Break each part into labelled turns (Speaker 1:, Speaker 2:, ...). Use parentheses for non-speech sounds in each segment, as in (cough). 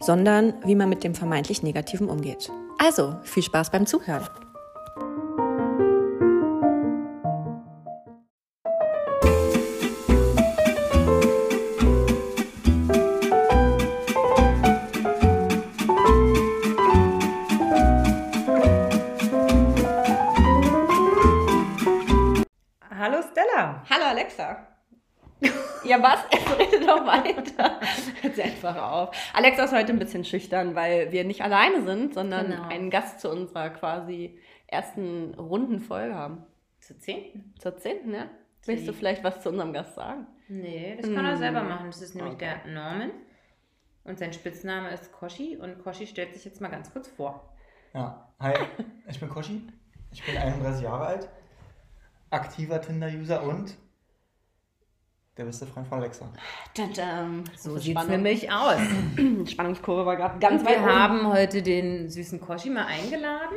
Speaker 1: sondern wie man mit dem vermeintlich Negativen umgeht. Also, viel Spaß beim Zuhören.
Speaker 2: Hallo Stella.
Speaker 1: Hallo Alexa.
Speaker 2: Ja, was? (laughs) Rede doch weiter. Hört sie einfach auf. Alexa ist heute ein bisschen schüchtern, weil wir nicht alleine sind, sondern
Speaker 1: Genau.
Speaker 2: einen Gast zu unserer quasi ersten runden Folge haben.
Speaker 3: Zur zehnten?
Speaker 2: Zur zehnten, ja? Willst du vielleicht was zu unserem Gast sagen?
Speaker 3: Nee, das kann er
Speaker 2: Mm.
Speaker 3: selber machen. Das ist nämlich
Speaker 2: Okay.
Speaker 3: der Norman. Und sein Spitzname ist Koshi. Und Koshi stellt sich jetzt mal ganz kurz vor.
Speaker 4: Ja, hi, ich bin Koshi, ich bin 31 Jahre alt, aktiver Tinder-User und der beste Freund von Alexa.
Speaker 2: Tadam.
Speaker 3: So
Speaker 2: Das
Speaker 3: sieht es nämlich aus. (clears throat)
Speaker 2: Spannungskurve war gerade ganz
Speaker 3: Und
Speaker 2: weit
Speaker 3: wir
Speaker 2: oben.
Speaker 3: haben heute den süßen Koshi mal eingeladen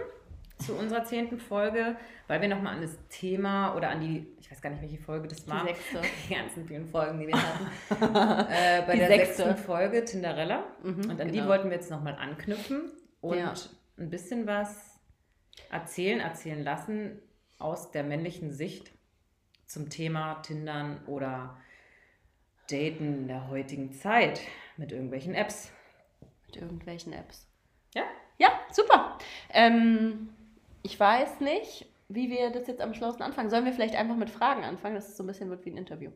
Speaker 3: zu unserer zehnten Folge, weil wir nochmal an das Thema oder an die, ich weiß gar nicht, welche Folge das war.
Speaker 2: sechste. (laughs)
Speaker 3: Die ganzen vielen Folgen, die wir hatten. (laughs) äh, bei
Speaker 2: Die
Speaker 3: der
Speaker 2: sechste.
Speaker 3: sechsten Folge Tinderella.
Speaker 2: Mhm,
Speaker 3: und an die
Speaker 2: genau.
Speaker 3: wollten wir jetzt nochmal anknüpfen und
Speaker 2: Ja.
Speaker 3: ein bisschen was erzählen, erzählen lassen aus der männlichen Sicht zum Thema Tindern oder Daten in der heutigen Zeit mit irgendwelchen Apps.
Speaker 2: Mit irgendwelchen Apps.
Speaker 3: Ja?
Speaker 2: Ja, super. Ähm, ich weiß nicht, wie wir das jetzt am schlauesten anfangen. Sollen wir vielleicht einfach mit Fragen anfangen, dass es so ein bisschen wird wie ein Interview?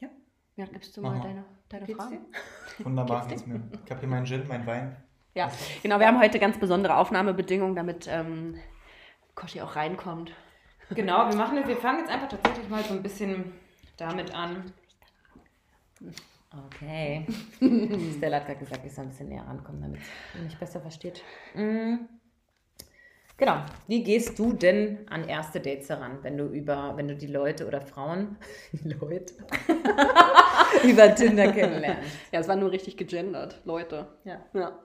Speaker 3: Ja.
Speaker 2: Ja, gibst du mal
Speaker 4: mal.
Speaker 2: deine, deine
Speaker 3: Geht's
Speaker 2: Fragen? (laughs)
Speaker 4: Wunderbar
Speaker 2: Geht's
Speaker 4: geht's mir. Ich habe hier meinen Gin, meinen Wein.
Speaker 2: Ja, genau. Wir haben heute ganz besondere Aufnahmebedingungen, damit ähm, Koshi auch reinkommt.
Speaker 3: Genau, wir machen wir fangen jetzt einfach tatsächlich mal so ein bisschen damit an. Okay. Stella hat gerade gesagt, ich soll ein bisschen näher rankommen, damit ihr mich besser versteht. Mm. Genau. Wie gehst du denn an erste Dates heran, wenn du über, wenn du die Leute oder Frauen, (laughs) Leute, (laughs) über Tinder kennenlernst?
Speaker 2: Ja, es war nur richtig gegendert, Leute.
Speaker 3: Ja.
Speaker 2: Ja.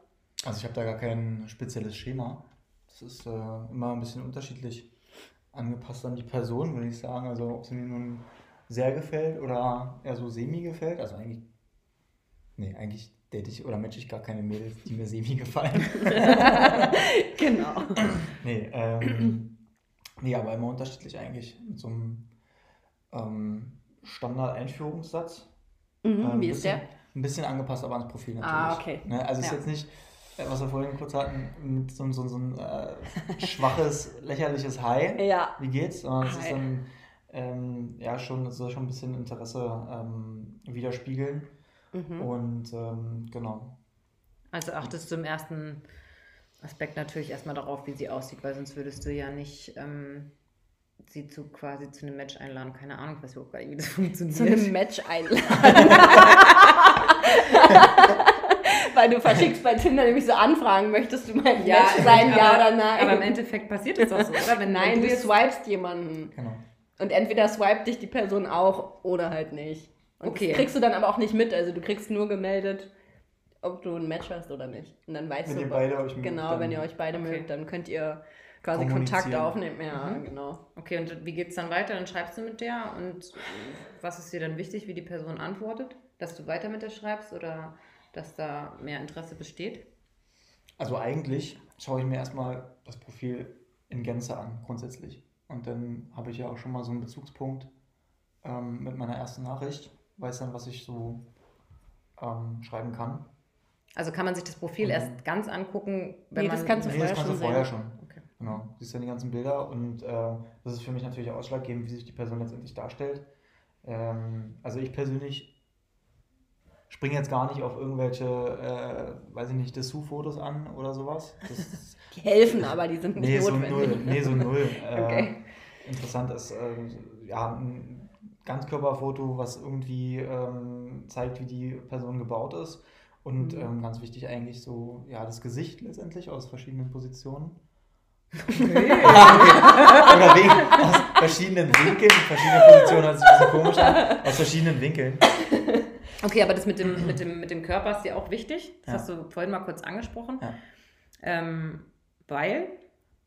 Speaker 4: Also ich habe da gar kein spezielles Schema. Das ist äh, immer ein bisschen unterschiedlich angepasst an die Person, würde ich sagen. Also ob sie mir nun sehr gefällt oder eher so semi gefällt. Also eigentlich, nee, eigentlich date ich oder matche ich gar keine Mädels, die mir semi gefallen. (laughs)
Speaker 2: Genau.
Speaker 4: Nee, ähm, nee, aber immer unterschiedlich eigentlich. Mit so einem ähm, Standard-Einführungssatz.
Speaker 2: Mhm,
Speaker 4: Ähm,
Speaker 2: wie ist
Speaker 4: bisschen,
Speaker 2: der?
Speaker 4: Ein bisschen angepasst, aber ans Profil natürlich.
Speaker 2: Ah, okay.
Speaker 4: Ne? Also es ist
Speaker 2: Ja.
Speaker 4: jetzt nicht, äh, was wir vorhin kurz hatten, mit so, so, so ein äh, schwaches, (laughs) lächerliches Hi.
Speaker 2: Ja.
Speaker 4: Wie geht's? Sondern es ist dann ähm, ja schon, soll schon ein bisschen Interesse ähm, widerspiegeln.
Speaker 2: Mhm.
Speaker 4: Und ähm, genau.
Speaker 3: Also achtest du im ersten Aspekt natürlich erstmal darauf, wie sie aussieht, weil sonst würdest du ja nicht ähm, sie zu quasi zu einem Match einladen. Keine Ahnung, weiß überhaupt gar nicht, wie das (laughs) funktioniert.
Speaker 2: Zu einem Match einladen. (laughs) Weil du verschickst bei Tinder nämlich so Anfragen, möchtest du mein
Speaker 3: Ja,
Speaker 2: Match sein,
Speaker 3: aber-
Speaker 2: ja oder nein?
Speaker 3: Aber im Endeffekt passiert es auch so, oder? Wenn,
Speaker 2: Nein,
Speaker 3: wenn
Speaker 2: du
Speaker 3: jetzt-
Speaker 2: swipest jemanden.
Speaker 4: Genau.
Speaker 2: Und entweder swipet dich die Person auch oder halt nicht. Und
Speaker 3: Okay.
Speaker 2: das kriegst du dann aber auch nicht mit. Also du kriegst nur gemeldet, ob du ein Match hast oder nicht. Und dann weißt
Speaker 4: Wenn
Speaker 2: du.
Speaker 4: ihr beide euch mögt,
Speaker 2: Genau, wenn ihr euch beide
Speaker 3: Okay.
Speaker 2: mögt, dann könnt ihr quasi. Kontakt aufnehmen. Ja,
Speaker 3: Mhm.
Speaker 2: genau.
Speaker 3: Okay, und wie geht es dann weiter? Dann schreibst du mit der und was ist dir dann wichtig, wie die Person antwortet? Dass du weiter mit der schreibst oder dass da mehr Interesse besteht?
Speaker 4: Also eigentlich schaue ich mir erstmal das Profil in Gänze an, grundsätzlich. Und dann habe ich ja auch schon mal so einen Bezugspunkt ähm, mit meiner ersten Nachricht, weiß dann, was ich so ähm, schreiben kann.
Speaker 3: Also kann man sich das Profil
Speaker 4: Mhm.
Speaker 3: erst ganz angucken, wenn
Speaker 2: Nee,
Speaker 3: man...
Speaker 2: das kannst du
Speaker 4: Nee,
Speaker 2: vorher
Speaker 4: das kannst du
Speaker 2: schon
Speaker 4: vorher
Speaker 2: sehen.
Speaker 4: schon.
Speaker 3: Okay.
Speaker 4: Genau, du siehst ja die ganzen Bilder und äh, das ist für mich natürlich auch ausschlaggebend, wie sich die Person letztendlich darstellt. Ähm, also ich persönlich springe jetzt gar nicht auf irgendwelche, äh, weiß ich nicht, Dessous-Fotos an oder sowas. Das, (laughs)
Speaker 2: Die helfen, aber die sind nicht
Speaker 4: nee, so
Speaker 2: notwendig.
Speaker 4: null. Nee, so null. (laughs) Äh,
Speaker 2: Okay.
Speaker 4: Interessant ist äh, ja, ein Ganzkörperfoto, was irgendwie ähm, zeigt, wie die Person gebaut ist. Und
Speaker 2: Mhm.
Speaker 4: ähm, ganz wichtig eigentlich so, ja, das Gesicht letztendlich aus verschiedenen Positionen. (laughs) Oder wegen, aus verschiedenen Winkeln, verschiedene Positionen hört sich ein bisschen komisch an, aus verschiedenen Winkeln.
Speaker 3: Okay, aber das mit dem, mit dem, mit dem Körper ist dir auch wichtig. Das
Speaker 4: Ja.
Speaker 3: hast du vorhin mal kurz angesprochen.
Speaker 4: Ja.
Speaker 3: Ähm, weil,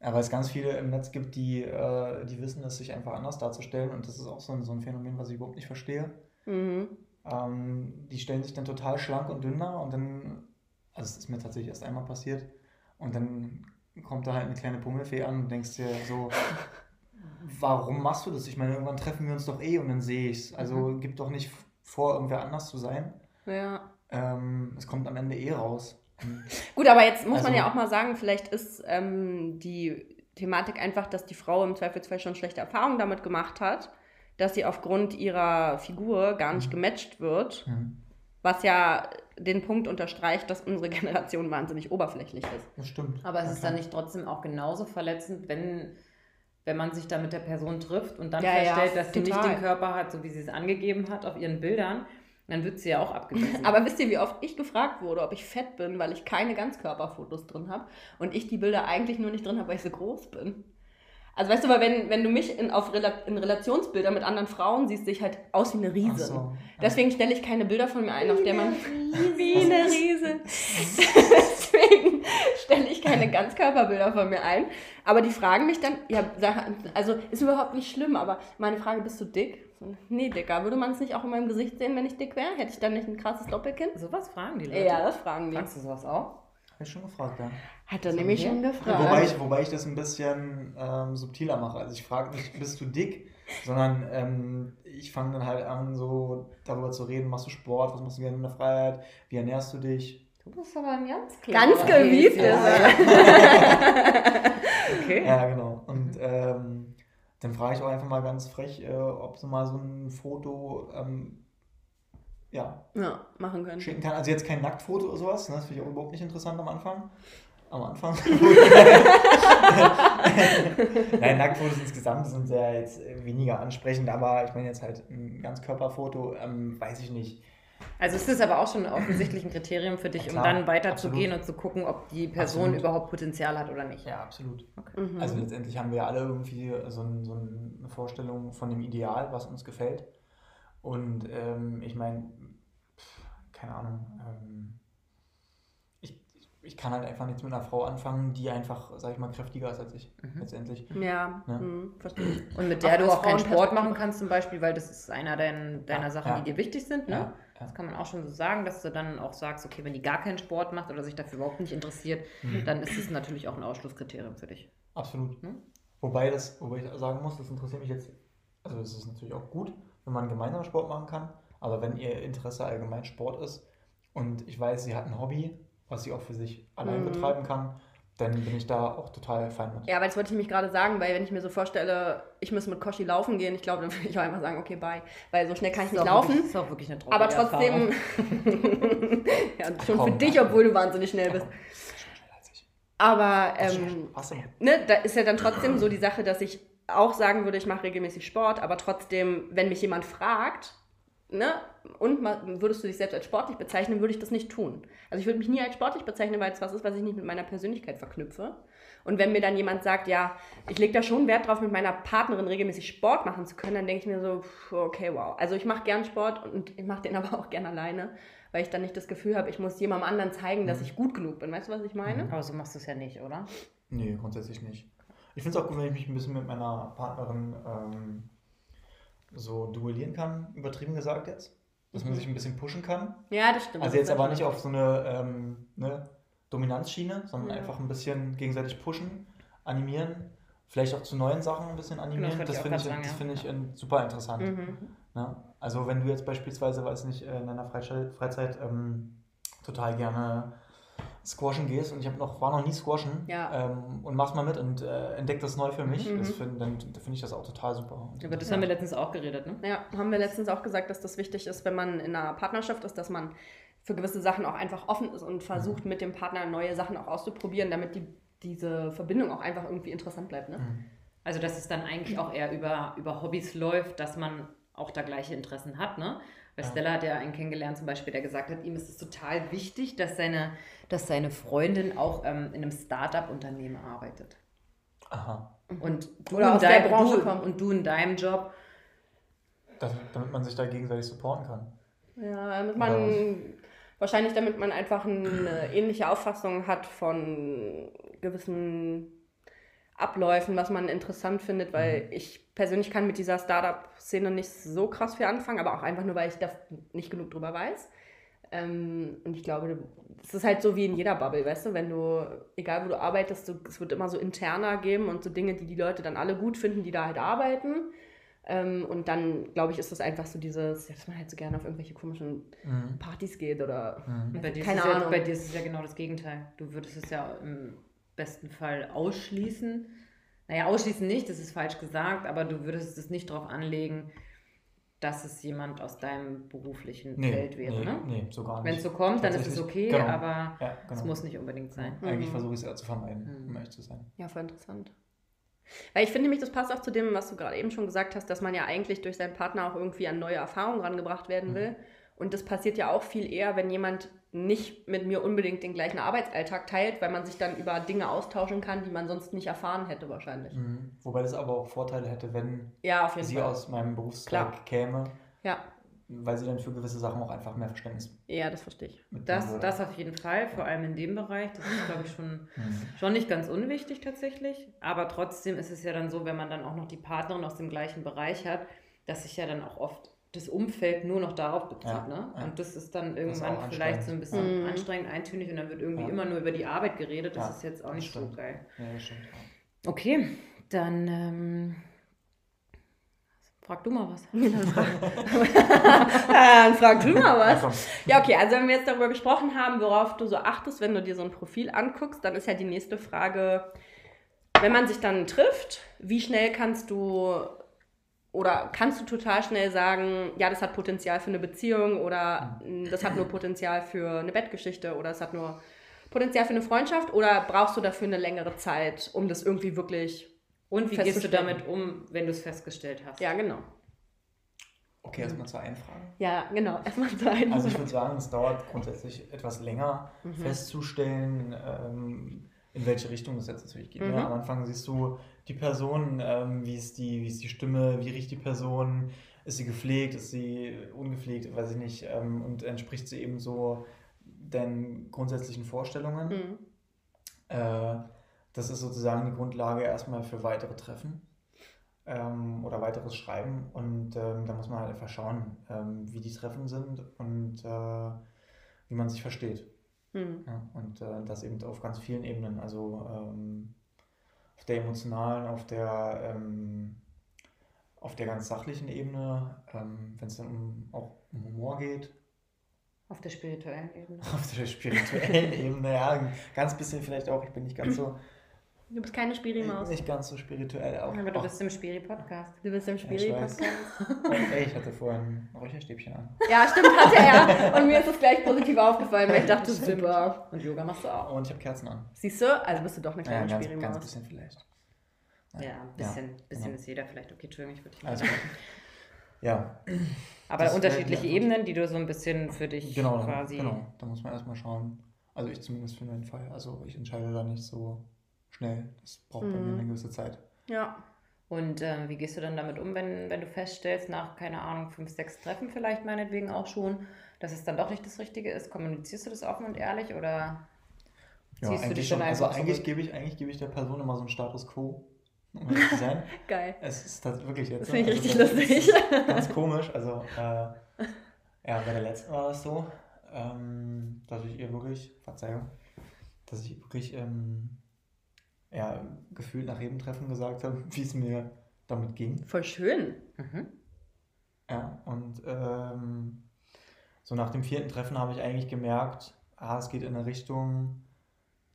Speaker 4: Ja, weil es ganz viele im Netz gibt, die, äh, die wissen es, sich einfach anders darzustellen. Und das ist auch so ein, so ein Phänomen, was ich überhaupt nicht verstehe.
Speaker 2: Mhm.
Speaker 4: Ähm, die stellen sich dann total schlank und dünn dar und dann, also es ist mir tatsächlich erst einmal passiert, und dann kommt da halt eine kleine Pummelfee an und denkst dir so, (laughs) warum machst du das? Ich meine, irgendwann treffen wir uns doch eh und dann sehe ich's. Also gib doch nicht vor, irgendwer anders zu sein.
Speaker 2: Ja.
Speaker 4: Ähm, es kommt am Ende eh raus.
Speaker 2: Gut, aber jetzt muss man
Speaker 4: Also-
Speaker 2: ja auch mal sagen, vielleicht ist ähm, die Thematik einfach, dass die Frau im Zweifelsfall schon schlechte Erfahrungen damit gemacht hat, dass sie aufgrund ihrer Figur gar nicht gematcht wird,
Speaker 4: Mhm.
Speaker 2: was ja den Punkt unterstreicht, dass unsere (laughs) Generation wahnsinnig oberflächlich ist.
Speaker 4: Das stimmt.
Speaker 3: aber es
Speaker 4: Ja,
Speaker 3: ist
Speaker 4: klar.
Speaker 3: dann nicht trotzdem auch genauso verletzend, wenn, wenn man sich da mit der Person trifft und dann
Speaker 2: Ja, ja,
Speaker 3: feststellt, dass sie nicht
Speaker 2: total.
Speaker 3: den Körper hat, so wie sie es angegeben hat auf ihren Bildern, dann wird sie ja auch abgewiesen.
Speaker 2: Aber wisst ihr, wie oft ich gefragt wurde, ob ich fett bin, weil ich keine Ganzkörperfotos drin habe und ich die Bilder eigentlich nur nicht drin habe, weil ich so groß bin? Also weißt du, weil wenn, wenn du mich in, auf Rela in Relationsbildern mit anderen Frauen siehst, sehe ich halt aus wie eine Riese.
Speaker 4: Ach so, ja.
Speaker 2: Deswegen stelle ich keine Bilder von mir ein, auf der man (laughs) wie eine Riese. Deswegen stelle ich keine Ganzkörperbilder von mir ein. Aber die fragen mich dann, ja, also ist überhaupt nicht schlimm, aber meine Frage, bist du dick? Nee, Dicker. Würde man es nicht auch in meinem Gesicht sehen, wenn ich dick wäre? Hätte ich dann nicht ein krasses Doppelkinn?
Speaker 3: Sowas fragen die Leute.
Speaker 2: Ja, das fragen die.
Speaker 3: Fragst du sowas auch?
Speaker 4: Hab ich schon gefragt, ja.
Speaker 2: Hat er
Speaker 3: So,
Speaker 2: nämlich schon gefragt.
Speaker 4: Wobei ich, wobei ich das ein bisschen ähm, subtiler mache. Also ich frage nicht, bist du dick, sondern ähm, ich fange dann halt an, so darüber zu reden, machst du Sport, was machst du gerne in der Freiheit, wie ernährst du dich?
Speaker 3: Du bist aber ein ganz
Speaker 2: Ganz
Speaker 3: klarer
Speaker 2: gewieft er.
Speaker 3: Okay.
Speaker 4: Ja, genau. Und ähm, dann frage ich auch einfach mal ganz frech, äh, ob sie mal so ein Foto ähm, ja,
Speaker 2: Ja, machen können.
Speaker 4: schicken kann. Also jetzt kein Nacktfoto oder sowas, ne? das finde ich auch überhaupt nicht interessant am Anfang. Am Anfang. (laughs) (laughs) Nein, Nacktfotos insgesamt sind ja jetzt weniger ansprechend, aber ich meine jetzt halt ein Ganzkörperfoto, ähm, weiß ich nicht.
Speaker 3: Also ist das aber auch schon offensichtlich ein Kriterium für dich,
Speaker 4: Ja,
Speaker 3: um dann weiterzugehen und zu gucken, ob die Person
Speaker 4: Absolut.
Speaker 3: überhaupt Potenzial hat oder nicht.
Speaker 4: Ja, absolut.
Speaker 2: Mhm.
Speaker 4: Also letztendlich haben wir alle irgendwie so, ein, so eine Vorstellung von dem Ideal, was uns gefällt. Und ähm, ich meine, keine Ahnung, ähm, ich, kann halt einfach nichts mit einer Frau anfangen, die einfach, sag ich mal, kräftiger ist als ich,
Speaker 3: Mhm.
Speaker 4: letztendlich.
Speaker 2: ja,
Speaker 4: Ne?
Speaker 2: mhm, verstehe ich.
Speaker 3: Und mit der du
Speaker 2: als
Speaker 3: auch keinen Sport machen kannst zum Beispiel, weil das ist einer dein, deiner
Speaker 4: Ja,
Speaker 3: Sachen,
Speaker 4: ja.
Speaker 3: die dir wichtig sind. Ne?
Speaker 4: Ja, ja.
Speaker 3: Das kann man auch schon so sagen, dass du dann auch sagst, okay, wenn die gar keinen Sport macht oder sich dafür überhaupt nicht interessiert,
Speaker 4: Mhm.
Speaker 3: dann ist es natürlich auch ein Ausschlusskriterium für dich.
Speaker 4: Absolut.
Speaker 3: Hm?
Speaker 4: Wobei, das, wobei ich sagen muss, das interessiert mich jetzt, also es ist natürlich auch gut, wenn man gemeinsam Sport machen kann, aber wenn ihr Interesse allgemein Sport ist und ich weiß, sie hat ein Hobby, was sie auch für sich allein
Speaker 2: Mhm.
Speaker 4: betreiben kann, dann bin ich da auch total fein mit.
Speaker 2: Ja, aber das wollte ich mich gerade sagen, weil wenn ich mir so vorstelle, ich muss mit Koshi laufen gehen, ich glaube, dann (laughs) würde ich auch einfach sagen, okay, bye. Weil so schnell kann ich nicht laufen.
Speaker 3: Wirklich, ist auch wirklich eine
Speaker 2: Aber trotzdem, (laughs) (laughs) ja, schon
Speaker 4: komm,
Speaker 2: für dich, obwohl du wahnsinnig schnell bist.
Speaker 4: Schon schneller als ich.
Speaker 2: Aber ähm, ne, da ist ja dann trotzdem so die Sache, dass ich auch sagen würde, ich mache regelmäßig Sport, aber trotzdem, wenn mich jemand fragt, ne, und würdest du dich selbst als sportlich bezeichnen, würde ich das nicht tun. Also ich würde mich nie als sportlich bezeichnen, weil es was ist, was ich nicht mit meiner Persönlichkeit verknüpfe. Und wenn mir dann jemand sagt, ja, ich lege da schon Wert drauf, mit meiner Partnerin regelmäßig Sport machen zu können, dann denke ich mir so, okay, wow. Also ich mache gern Sport und ich mache den (laughs) aber auch gern alleine, weil ich dann nicht das Gefühl habe, ich muss jemandem anderen zeigen, dass
Speaker 4: Mhm.
Speaker 2: ich gut genug bin. Weißt du, was ich meine?
Speaker 3: Aber so machst du es ja nicht, oder?
Speaker 4: Nee, grundsätzlich nicht. Ich finde es auch gut, wenn ich mich ein bisschen mit meiner Partnerin ähm, so duellieren kann, übertrieben gesagt jetzt. Dass man
Speaker 2: Mhm.
Speaker 4: sich ein bisschen pushen kann.
Speaker 2: Ja, das stimmt.
Speaker 4: Also jetzt aber nicht auf so eine ähm, ne, Dominanzschiene, sondern
Speaker 2: Ja.
Speaker 4: einfach ein bisschen gegenseitig pushen, animieren, vielleicht auch zu neuen Sachen ein bisschen animieren.
Speaker 3: wollte
Speaker 4: das
Speaker 3: ich
Speaker 4: finde ich,
Speaker 3: grad sagen,
Speaker 4: das
Speaker 3: ja.
Speaker 4: finde ich super interessant.
Speaker 2: Mhm.
Speaker 4: Ne? Also wenn du jetzt beispielsweise, weiß nicht, äh, in deiner Freizeit, Freizeit ähm, total gerne squashen gehst und ich habe noch, war noch nie squashen
Speaker 2: Ja.
Speaker 4: ähm, und mach's mal mit und äh, entdeck das neu für mich,
Speaker 2: Mhm.
Speaker 4: das find, dann finde ich das auch total super.
Speaker 3: Über das haben wir letztens auch geredet, ne?
Speaker 2: Ja, haben wir letztens auch gesagt, dass das wichtig ist, wenn man in einer Partnerschaft ist, dass man für gewisse Sachen auch einfach offen ist und versucht, mit dem Partner neue Sachen auch auszuprobieren, damit die, diese Verbindung auch einfach irgendwie interessant bleibt. Ne?
Speaker 4: Mhm.
Speaker 3: Also, dass es dann eigentlich auch eher über, über Hobbys läuft, dass man auch da gleiche Interessen hat, ne? Weil
Speaker 4: Ja.
Speaker 3: Stella hat ja einen kennengelernt, zum Beispiel, der gesagt hat, ihm ist es total wichtig, dass seine, dass seine Freundin auch ähm, in einem Start-up-Unternehmen arbeitet.
Speaker 4: Aha.
Speaker 3: Und du,
Speaker 2: Oder
Speaker 3: in
Speaker 2: Branche
Speaker 3: du,
Speaker 2: kommt.
Speaker 3: und du in deinem Job.
Speaker 4: Das, damit man sich da gegenseitig supporten kann.
Speaker 2: Ja, damit man wahrscheinlich damit man einfach eine ähnliche Auffassung hat von gewissen Abläufen, was man interessant findet, weil ich persönlich kann mit dieser Startup-Szene nicht so krass viel anfangen, aber auch einfach nur, weil ich da nicht genug drüber weiß. Ähm, und ich glaube, es ist halt so wie in jeder Bubble, weißt du, wenn du, egal wo du arbeitest, du, es wird immer so interner geben und so Dinge, die die Leute dann alle gut finden, die da halt arbeiten. Ähm, und dann, glaube ich, ist das einfach so dieses, ja, dass man halt so gerne auf irgendwelche komischen
Speaker 4: Mhm.
Speaker 2: Partys geht oder
Speaker 3: dir,
Speaker 2: keine
Speaker 3: ist es ja,
Speaker 2: Ahnung.
Speaker 3: bei dir ist es ja genau das Gegenteil. Du würdest es ja im besten Fall ausschließen. Naja, ausschließen nicht, das ist falsch gesagt, aber du würdest es nicht darauf anlegen, dass es jemand aus deinem beruflichen
Speaker 4: Nee,
Speaker 3: Feld wäre.
Speaker 4: nee,
Speaker 3: ne?
Speaker 4: nee, so gar nicht.
Speaker 3: Wenn es so kommt, dann ist es okay,
Speaker 4: genau.
Speaker 3: aber
Speaker 4: ja, genau.
Speaker 3: es muss nicht unbedingt sein.
Speaker 4: Eigentlich
Speaker 2: Mhm.
Speaker 4: versuche ich es eher zu vermeiden,
Speaker 3: Mhm.
Speaker 4: um ehrlich zu sein.
Speaker 2: Ja, voll interessant. Weil ich finde nämlich, das passt auch zu dem, was du gerade eben schon gesagt hast, dass man ja eigentlich durch seinen Partner auch irgendwie an neue Erfahrungen rangebracht werden will. Und das passiert ja auch viel eher, wenn jemand nicht mit mir unbedingt den gleichen Arbeitsalltag teilt, weil man sich dann über Dinge austauschen kann, die man sonst nicht erfahren hätte wahrscheinlich.
Speaker 4: Mhm. Wobei das aber auch Vorteile hätte, wenn
Speaker 2: Ja,
Speaker 4: sie
Speaker 2: Fall.
Speaker 4: aus meinem Berufszweig
Speaker 2: Klar.
Speaker 4: käme,
Speaker 2: Ja,
Speaker 4: weil sie dann für gewisse Sachen auch einfach mehr Verständnis
Speaker 2: ja, das verstehe ich.
Speaker 3: Das, das auf jeden Fall, vor allem in dem Bereich. Das ist, glaube ich, schon,
Speaker 4: Mhm.
Speaker 3: schon nicht ganz unwichtig tatsächlich. Aber trotzdem ist es ja dann so, wenn man dann auch noch die Partnerin aus dem gleichen Bereich hat, dass sich ja dann auch oft das Umfeld nur noch darauf bezieht.
Speaker 4: Ja,
Speaker 3: ne?
Speaker 4: ja.
Speaker 3: Und das ist dann
Speaker 4: ist
Speaker 3: irgendwann
Speaker 4: auch
Speaker 3: vielleicht so ein bisschen
Speaker 2: Mhm.
Speaker 3: anstrengend, eintönig und dann wird irgendwie
Speaker 4: Ja.
Speaker 3: immer nur über die Arbeit geredet. Das
Speaker 4: Ja,
Speaker 3: ist jetzt auch nicht so
Speaker 4: stimmt.
Speaker 3: geil.
Speaker 4: Ja, das stimmt.
Speaker 3: Okay, dann ähm, frag du mal was. (laughs)
Speaker 2: Dann frag du mal was. Ja, okay, also wenn wir jetzt darüber gesprochen haben, worauf du so achtest, wenn du dir so ein Profil anguckst, dann ist ja die nächste Frage, wenn man sich dann trifft, wie schnell kannst du oder kannst du total schnell sagen, ja, das hat Potenzial für eine Beziehung oder mm, das hat nur Potenzial für eine Bettgeschichte oder es hat nur Potenzial für eine Freundschaft oder brauchst du dafür eine längere Zeit, um das irgendwie wirklich,
Speaker 3: Und wie gehst du damit um, wenn du es festgestellt hast?
Speaker 2: ja, genau.
Speaker 4: Okay, erstmal zur Einfrage.
Speaker 2: Ja, genau, erstmal so ein.
Speaker 4: Also ich würde sagen, es dauert grundsätzlich etwas länger
Speaker 2: Mhm.
Speaker 4: festzustellen, ähm, in welche Richtung es jetzt natürlich geht.
Speaker 2: Mhm.
Speaker 4: Ne? Am Anfang siehst du die Person, ähm, wie, ist die, wie ist die Stimme, wie riecht die Person, ist sie gepflegt, ist sie ungepflegt, weiß ich nicht, ähm, und entspricht sie eben so deinen grundsätzlichen Vorstellungen.
Speaker 2: Mhm.
Speaker 4: Äh, das ist sozusagen die Grundlage erstmal für weitere Treffen ähm, oder weiteres Schreiben. Und ähm, da muss man halt einfach schauen, ähm, wie die Treffen sind und äh, wie man sich versteht.
Speaker 2: Mhm.
Speaker 4: Ja, und äh, das eben auf ganz vielen Ebenen. Also ähm, auf der emotionalen, auf der, ähm, auf der ganz sachlichen Ebene, ähm, wenn es dann um, auch um Humor geht,
Speaker 3: Auf der spirituellen Ebene. (laughs)
Speaker 4: auf der spirituellen Ebene, ja, ganz bisschen vielleicht auch, ich bin nicht ganz so,
Speaker 2: Du bist keine Spiri-Maus.
Speaker 4: nicht ganz so spirituell. Auch,
Speaker 3: Aber du
Speaker 4: auch-
Speaker 3: bist im Spiri-Podcast.
Speaker 2: Du bist im
Speaker 4: Ja, ich weiß.
Speaker 2: Spiri-Podcast.
Speaker 4: Ey, ich hatte vorhin ein Räucherstäbchen an.
Speaker 2: Ja, stimmt, hatte er. (laughs) Und mir ist das gleich positiv aufgefallen, weil ich dachte, super.
Speaker 3: Und Yoga machst du auch.
Speaker 4: Und ich habe Kerzen an.
Speaker 2: Siehst du? Also bist du doch eine
Speaker 4: Ja,
Speaker 2: kleine
Speaker 4: ganz, ganz
Speaker 2: Spiri-Maus.
Speaker 4: bisschen vielleicht.
Speaker 3: Ja, ein bisschen, bisschen
Speaker 4: genau.
Speaker 3: ist jeder vielleicht. Okay, Entschuldigung, ich würde dich
Speaker 4: Also,
Speaker 3: mal.
Speaker 4: ja,
Speaker 3: Aber
Speaker 4: das
Speaker 3: unterschiedliche. Ebenen, die du so ein bisschen für dich
Speaker 4: genau,
Speaker 3: quasi.
Speaker 4: genau. Da muss man erstmal schauen. Also ich zumindest für meinen Fall. Also ich entscheide da nicht so schnell. Das braucht bei mir
Speaker 2: Mhm.
Speaker 4: eine gewisse Zeit.
Speaker 2: Ja.
Speaker 3: Und ähm, wie gehst du dann damit um, wenn, wenn du feststellst, nach, keine Ahnung, fünf, sechs Treffen vielleicht meinetwegen auch schon, dass es dann doch nicht das Richtige ist? Kommunizierst du das offen und ehrlich oder
Speaker 4: Ja,
Speaker 3: ziehst du
Speaker 4: eigentlich
Speaker 3: dich
Speaker 4: schon.
Speaker 3: dann
Speaker 4: Also eigentlich gebe ich, eigentlich gebe ich der Person immer so einen Status quo. Um ehrlich zu sein. (laughs)
Speaker 2: Geil.
Speaker 4: Es ist das wirklich jetzt.
Speaker 2: Das finde ich
Speaker 4: also
Speaker 2: richtig lustig.
Speaker 4: Ist (laughs) ganz komisch. Also, äh, ja, bei der letzten war das so, ähm, dass ich ihr wirklich, Verzeihung, dass ich wirklich ähm, ja, gefühlt nach jedem Treffen gesagt habe, (laughs) wie es mir damit ging.
Speaker 2: Voll schön.
Speaker 3: Mhm.
Speaker 4: Ja, und ähm, so nach dem vierten Treffen habe ich eigentlich gemerkt, ah, es geht in eine Richtung,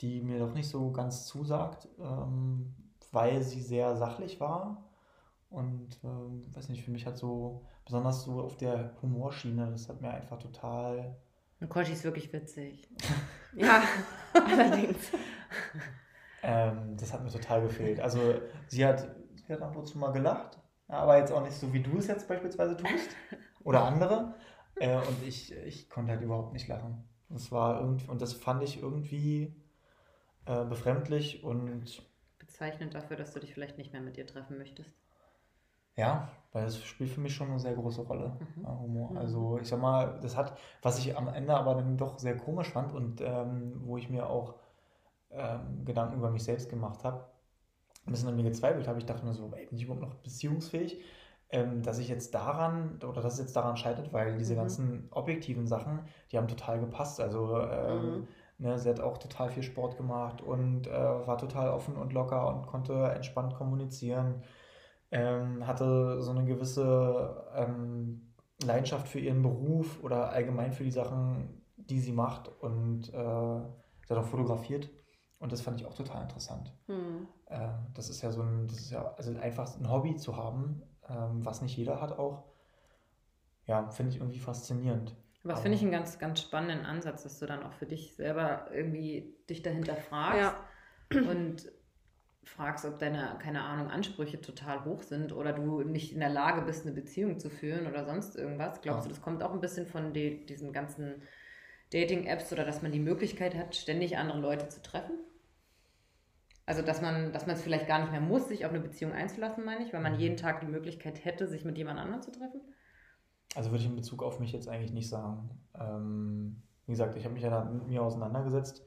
Speaker 4: die mir doch nicht so ganz zusagt, ähm, weil sie sehr sachlich war. Und ähm, weiß nicht, für mich hat so, besonders so auf der Humorschiene, das hat mir einfach total.
Speaker 3: Und Koshi ist wirklich witzig. (laughs)
Speaker 2: Ja, (laughs) allerdings.
Speaker 4: Ähm, das hat mir total gefehlt. Also sie hat, sie hat ab und zu mal gelacht, aber jetzt auch nicht so, wie du es jetzt beispielsweise tust oder andere. Äh, und ich, ich konnte halt überhaupt nicht lachen. Das war irgendwie, und das fand ich irgendwie äh, befremdlich und
Speaker 3: bezeichnend dafür, dass du dich vielleicht nicht mehr mit ihr treffen möchtest.
Speaker 4: Ja, weil es spielt für mich schon eine sehr große Rolle,
Speaker 3: Mhm.
Speaker 4: äh, Humor.
Speaker 3: Mhm.
Speaker 4: Also ich sag mal, das hat, was ich am Ende aber dann doch sehr komisch fand und ähm, wo ich mir auch ähm, Gedanken über mich selbst gemacht habe, ein bisschen an mir gezweifelt habe. Ich dachte mir so, ey, bin ich überhaupt noch beziehungsfähig? Ähm, dass ich jetzt daran, oder dass es jetzt daran scheitert, weil diese
Speaker 2: Mhm.
Speaker 4: ganzen objektiven Sachen, die haben total gepasst. Also ähm,
Speaker 2: Mhm.
Speaker 4: ne, sie hat auch total viel Sport gemacht und äh, war total offen und locker und konnte entspannt kommunizieren. Ähm, hatte so eine gewisse ähm, Leidenschaft für ihren Beruf oder allgemein für die Sachen, die sie macht. Und äh, sie hat auch fotografiert. Und das fand ich auch total interessant.
Speaker 2: Hm.
Speaker 4: Äh, das ist ja so ein, das ist ja, also einfach ein Hobby zu haben, ähm, was nicht jeder hat auch. Ja, finde ich irgendwie faszinierend.
Speaker 3: Aber das
Speaker 4: Aber-
Speaker 3: finde ich einen ganz, ganz spannenden Ansatz, dass du dann auch für dich selber irgendwie dich dahinter fragst
Speaker 2: Ja.
Speaker 3: und fragst, ob deine, keine Ahnung, Ansprüche total hoch sind oder du nicht in der Lage bist, eine Beziehung zu führen oder sonst irgendwas. Glaubst
Speaker 4: Ja.
Speaker 3: du, das kommt auch ein bisschen von die, diesen ganzen Dating-Apps oder dass man die Möglichkeit hat, ständig andere Leute zu treffen? Also, dass man, dass man es vielleicht gar nicht mehr muss, sich auf eine Beziehung einzulassen, meine ich, weil man
Speaker 4: Mhm.
Speaker 3: jeden Tag die Möglichkeit hätte, sich mit jemand anderem zu treffen?
Speaker 4: Also würde ich in Bezug auf mich jetzt eigentlich nicht sagen. Ähm, wie gesagt, ich habe mich ja mit mir auseinandergesetzt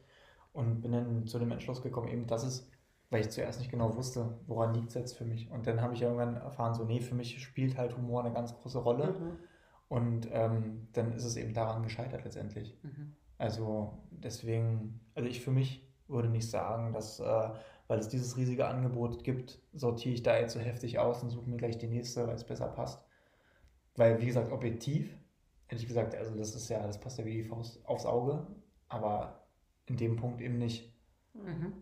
Speaker 4: und bin dann zu dem Entschluss gekommen, eben, dass es, weil ich zuerst nicht genau wusste, woran liegt es jetzt für mich. Und dann habe ich irgendwann erfahren, so, nee, für mich spielt halt Humor eine ganz große Rolle.
Speaker 2: Mhm.
Speaker 4: Und ähm, dann ist es eben daran gescheitert letztendlich.
Speaker 3: Mhm.
Speaker 4: Also deswegen, also ich für mich würde nicht sagen, dass, äh, weil es dieses riesige Angebot gibt, sortiere ich da jetzt so heftig aus und suche mir gleich die nächste, weil es besser passt. Weil, wie gesagt, objektiv, hätte ich gesagt, also das ist ja, das passt ja wie die Faust aufs Auge, aber in dem Punkt eben nicht.
Speaker 3: Mhm.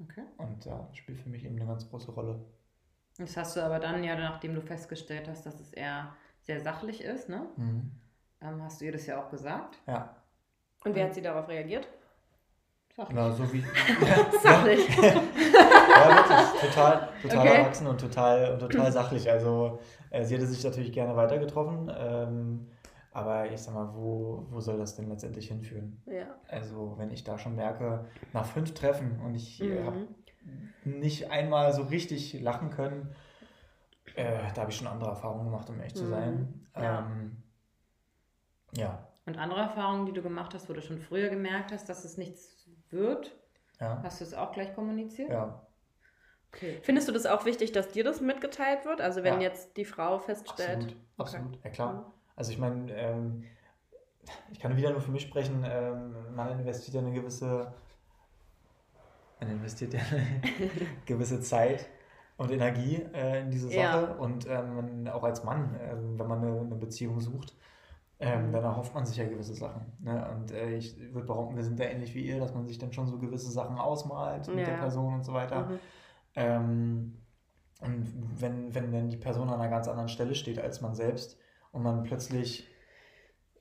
Speaker 3: Okay.
Speaker 4: Und da spielt für mich eben eine ganz große Rolle.
Speaker 3: Das hast du aber dann ja, nachdem du festgestellt hast, dass es eher sehr sachlich ist, ne?
Speaker 4: Mhm.
Speaker 3: Ähm, hast du ihr das ja auch gesagt.
Speaker 4: Ja,
Speaker 2: Und wer hat sie darauf reagiert?
Speaker 3: Sachlich.
Speaker 4: genau, so wie. (laughs)
Speaker 2: Sachlich.
Speaker 4: Ja, wirklich. Total, total
Speaker 2: Okay.
Speaker 4: erwachsen und total, und total sachlich. Also, äh, sie hätte sich natürlich gerne weiter getroffen. Ähm, aber ich sag mal, wo, wo soll das denn letztendlich hinführen?
Speaker 2: Ja.
Speaker 4: Also, wenn ich da schon merke, nach fünf Treffen und ich äh, habe
Speaker 2: Mhm.
Speaker 4: nicht einmal so richtig lachen können, äh, da habe ich schon andere Erfahrungen gemacht, um ehrlich zu
Speaker 2: Mhm.
Speaker 4: sein.
Speaker 2: Ja.
Speaker 4: Ähm, ja,
Speaker 3: Und andere Erfahrungen, die du gemacht hast, wo du schon früher gemerkt hast, dass es nichts wird,
Speaker 4: ja,
Speaker 3: hast du es auch gleich kommuniziert?
Speaker 4: ja,
Speaker 3: Okay.
Speaker 2: Findest du das auch wichtig, dass dir das mitgeteilt wird? Also wenn
Speaker 4: Ja.
Speaker 2: jetzt die Frau feststellt.
Speaker 4: absolut, absolut, ja klar. Also ich meine, ähm, ich kann wieder nur für mich sprechen, ähm, man investiert ja eine gewisse, man investiert ja eine (laughs) gewisse Zeit und Energie äh, in diese Sache
Speaker 2: Ja.
Speaker 4: und ähm, auch als Mann, ähm, wenn man eine, eine Beziehung sucht, ähm, dann erhofft man sich ja gewisse Sachen. Ne? Und äh, ich würde behaupten, wir sind da ähnlich wie ihr, dass man sich dann schon so gewisse Sachen ausmalt mit der
Speaker 2: Ja.
Speaker 4: Person und so weiter.
Speaker 2: Mhm.
Speaker 4: Ähm, und wenn, wenn dann die Person an einer ganz anderen Stelle steht als man selbst und man plötzlich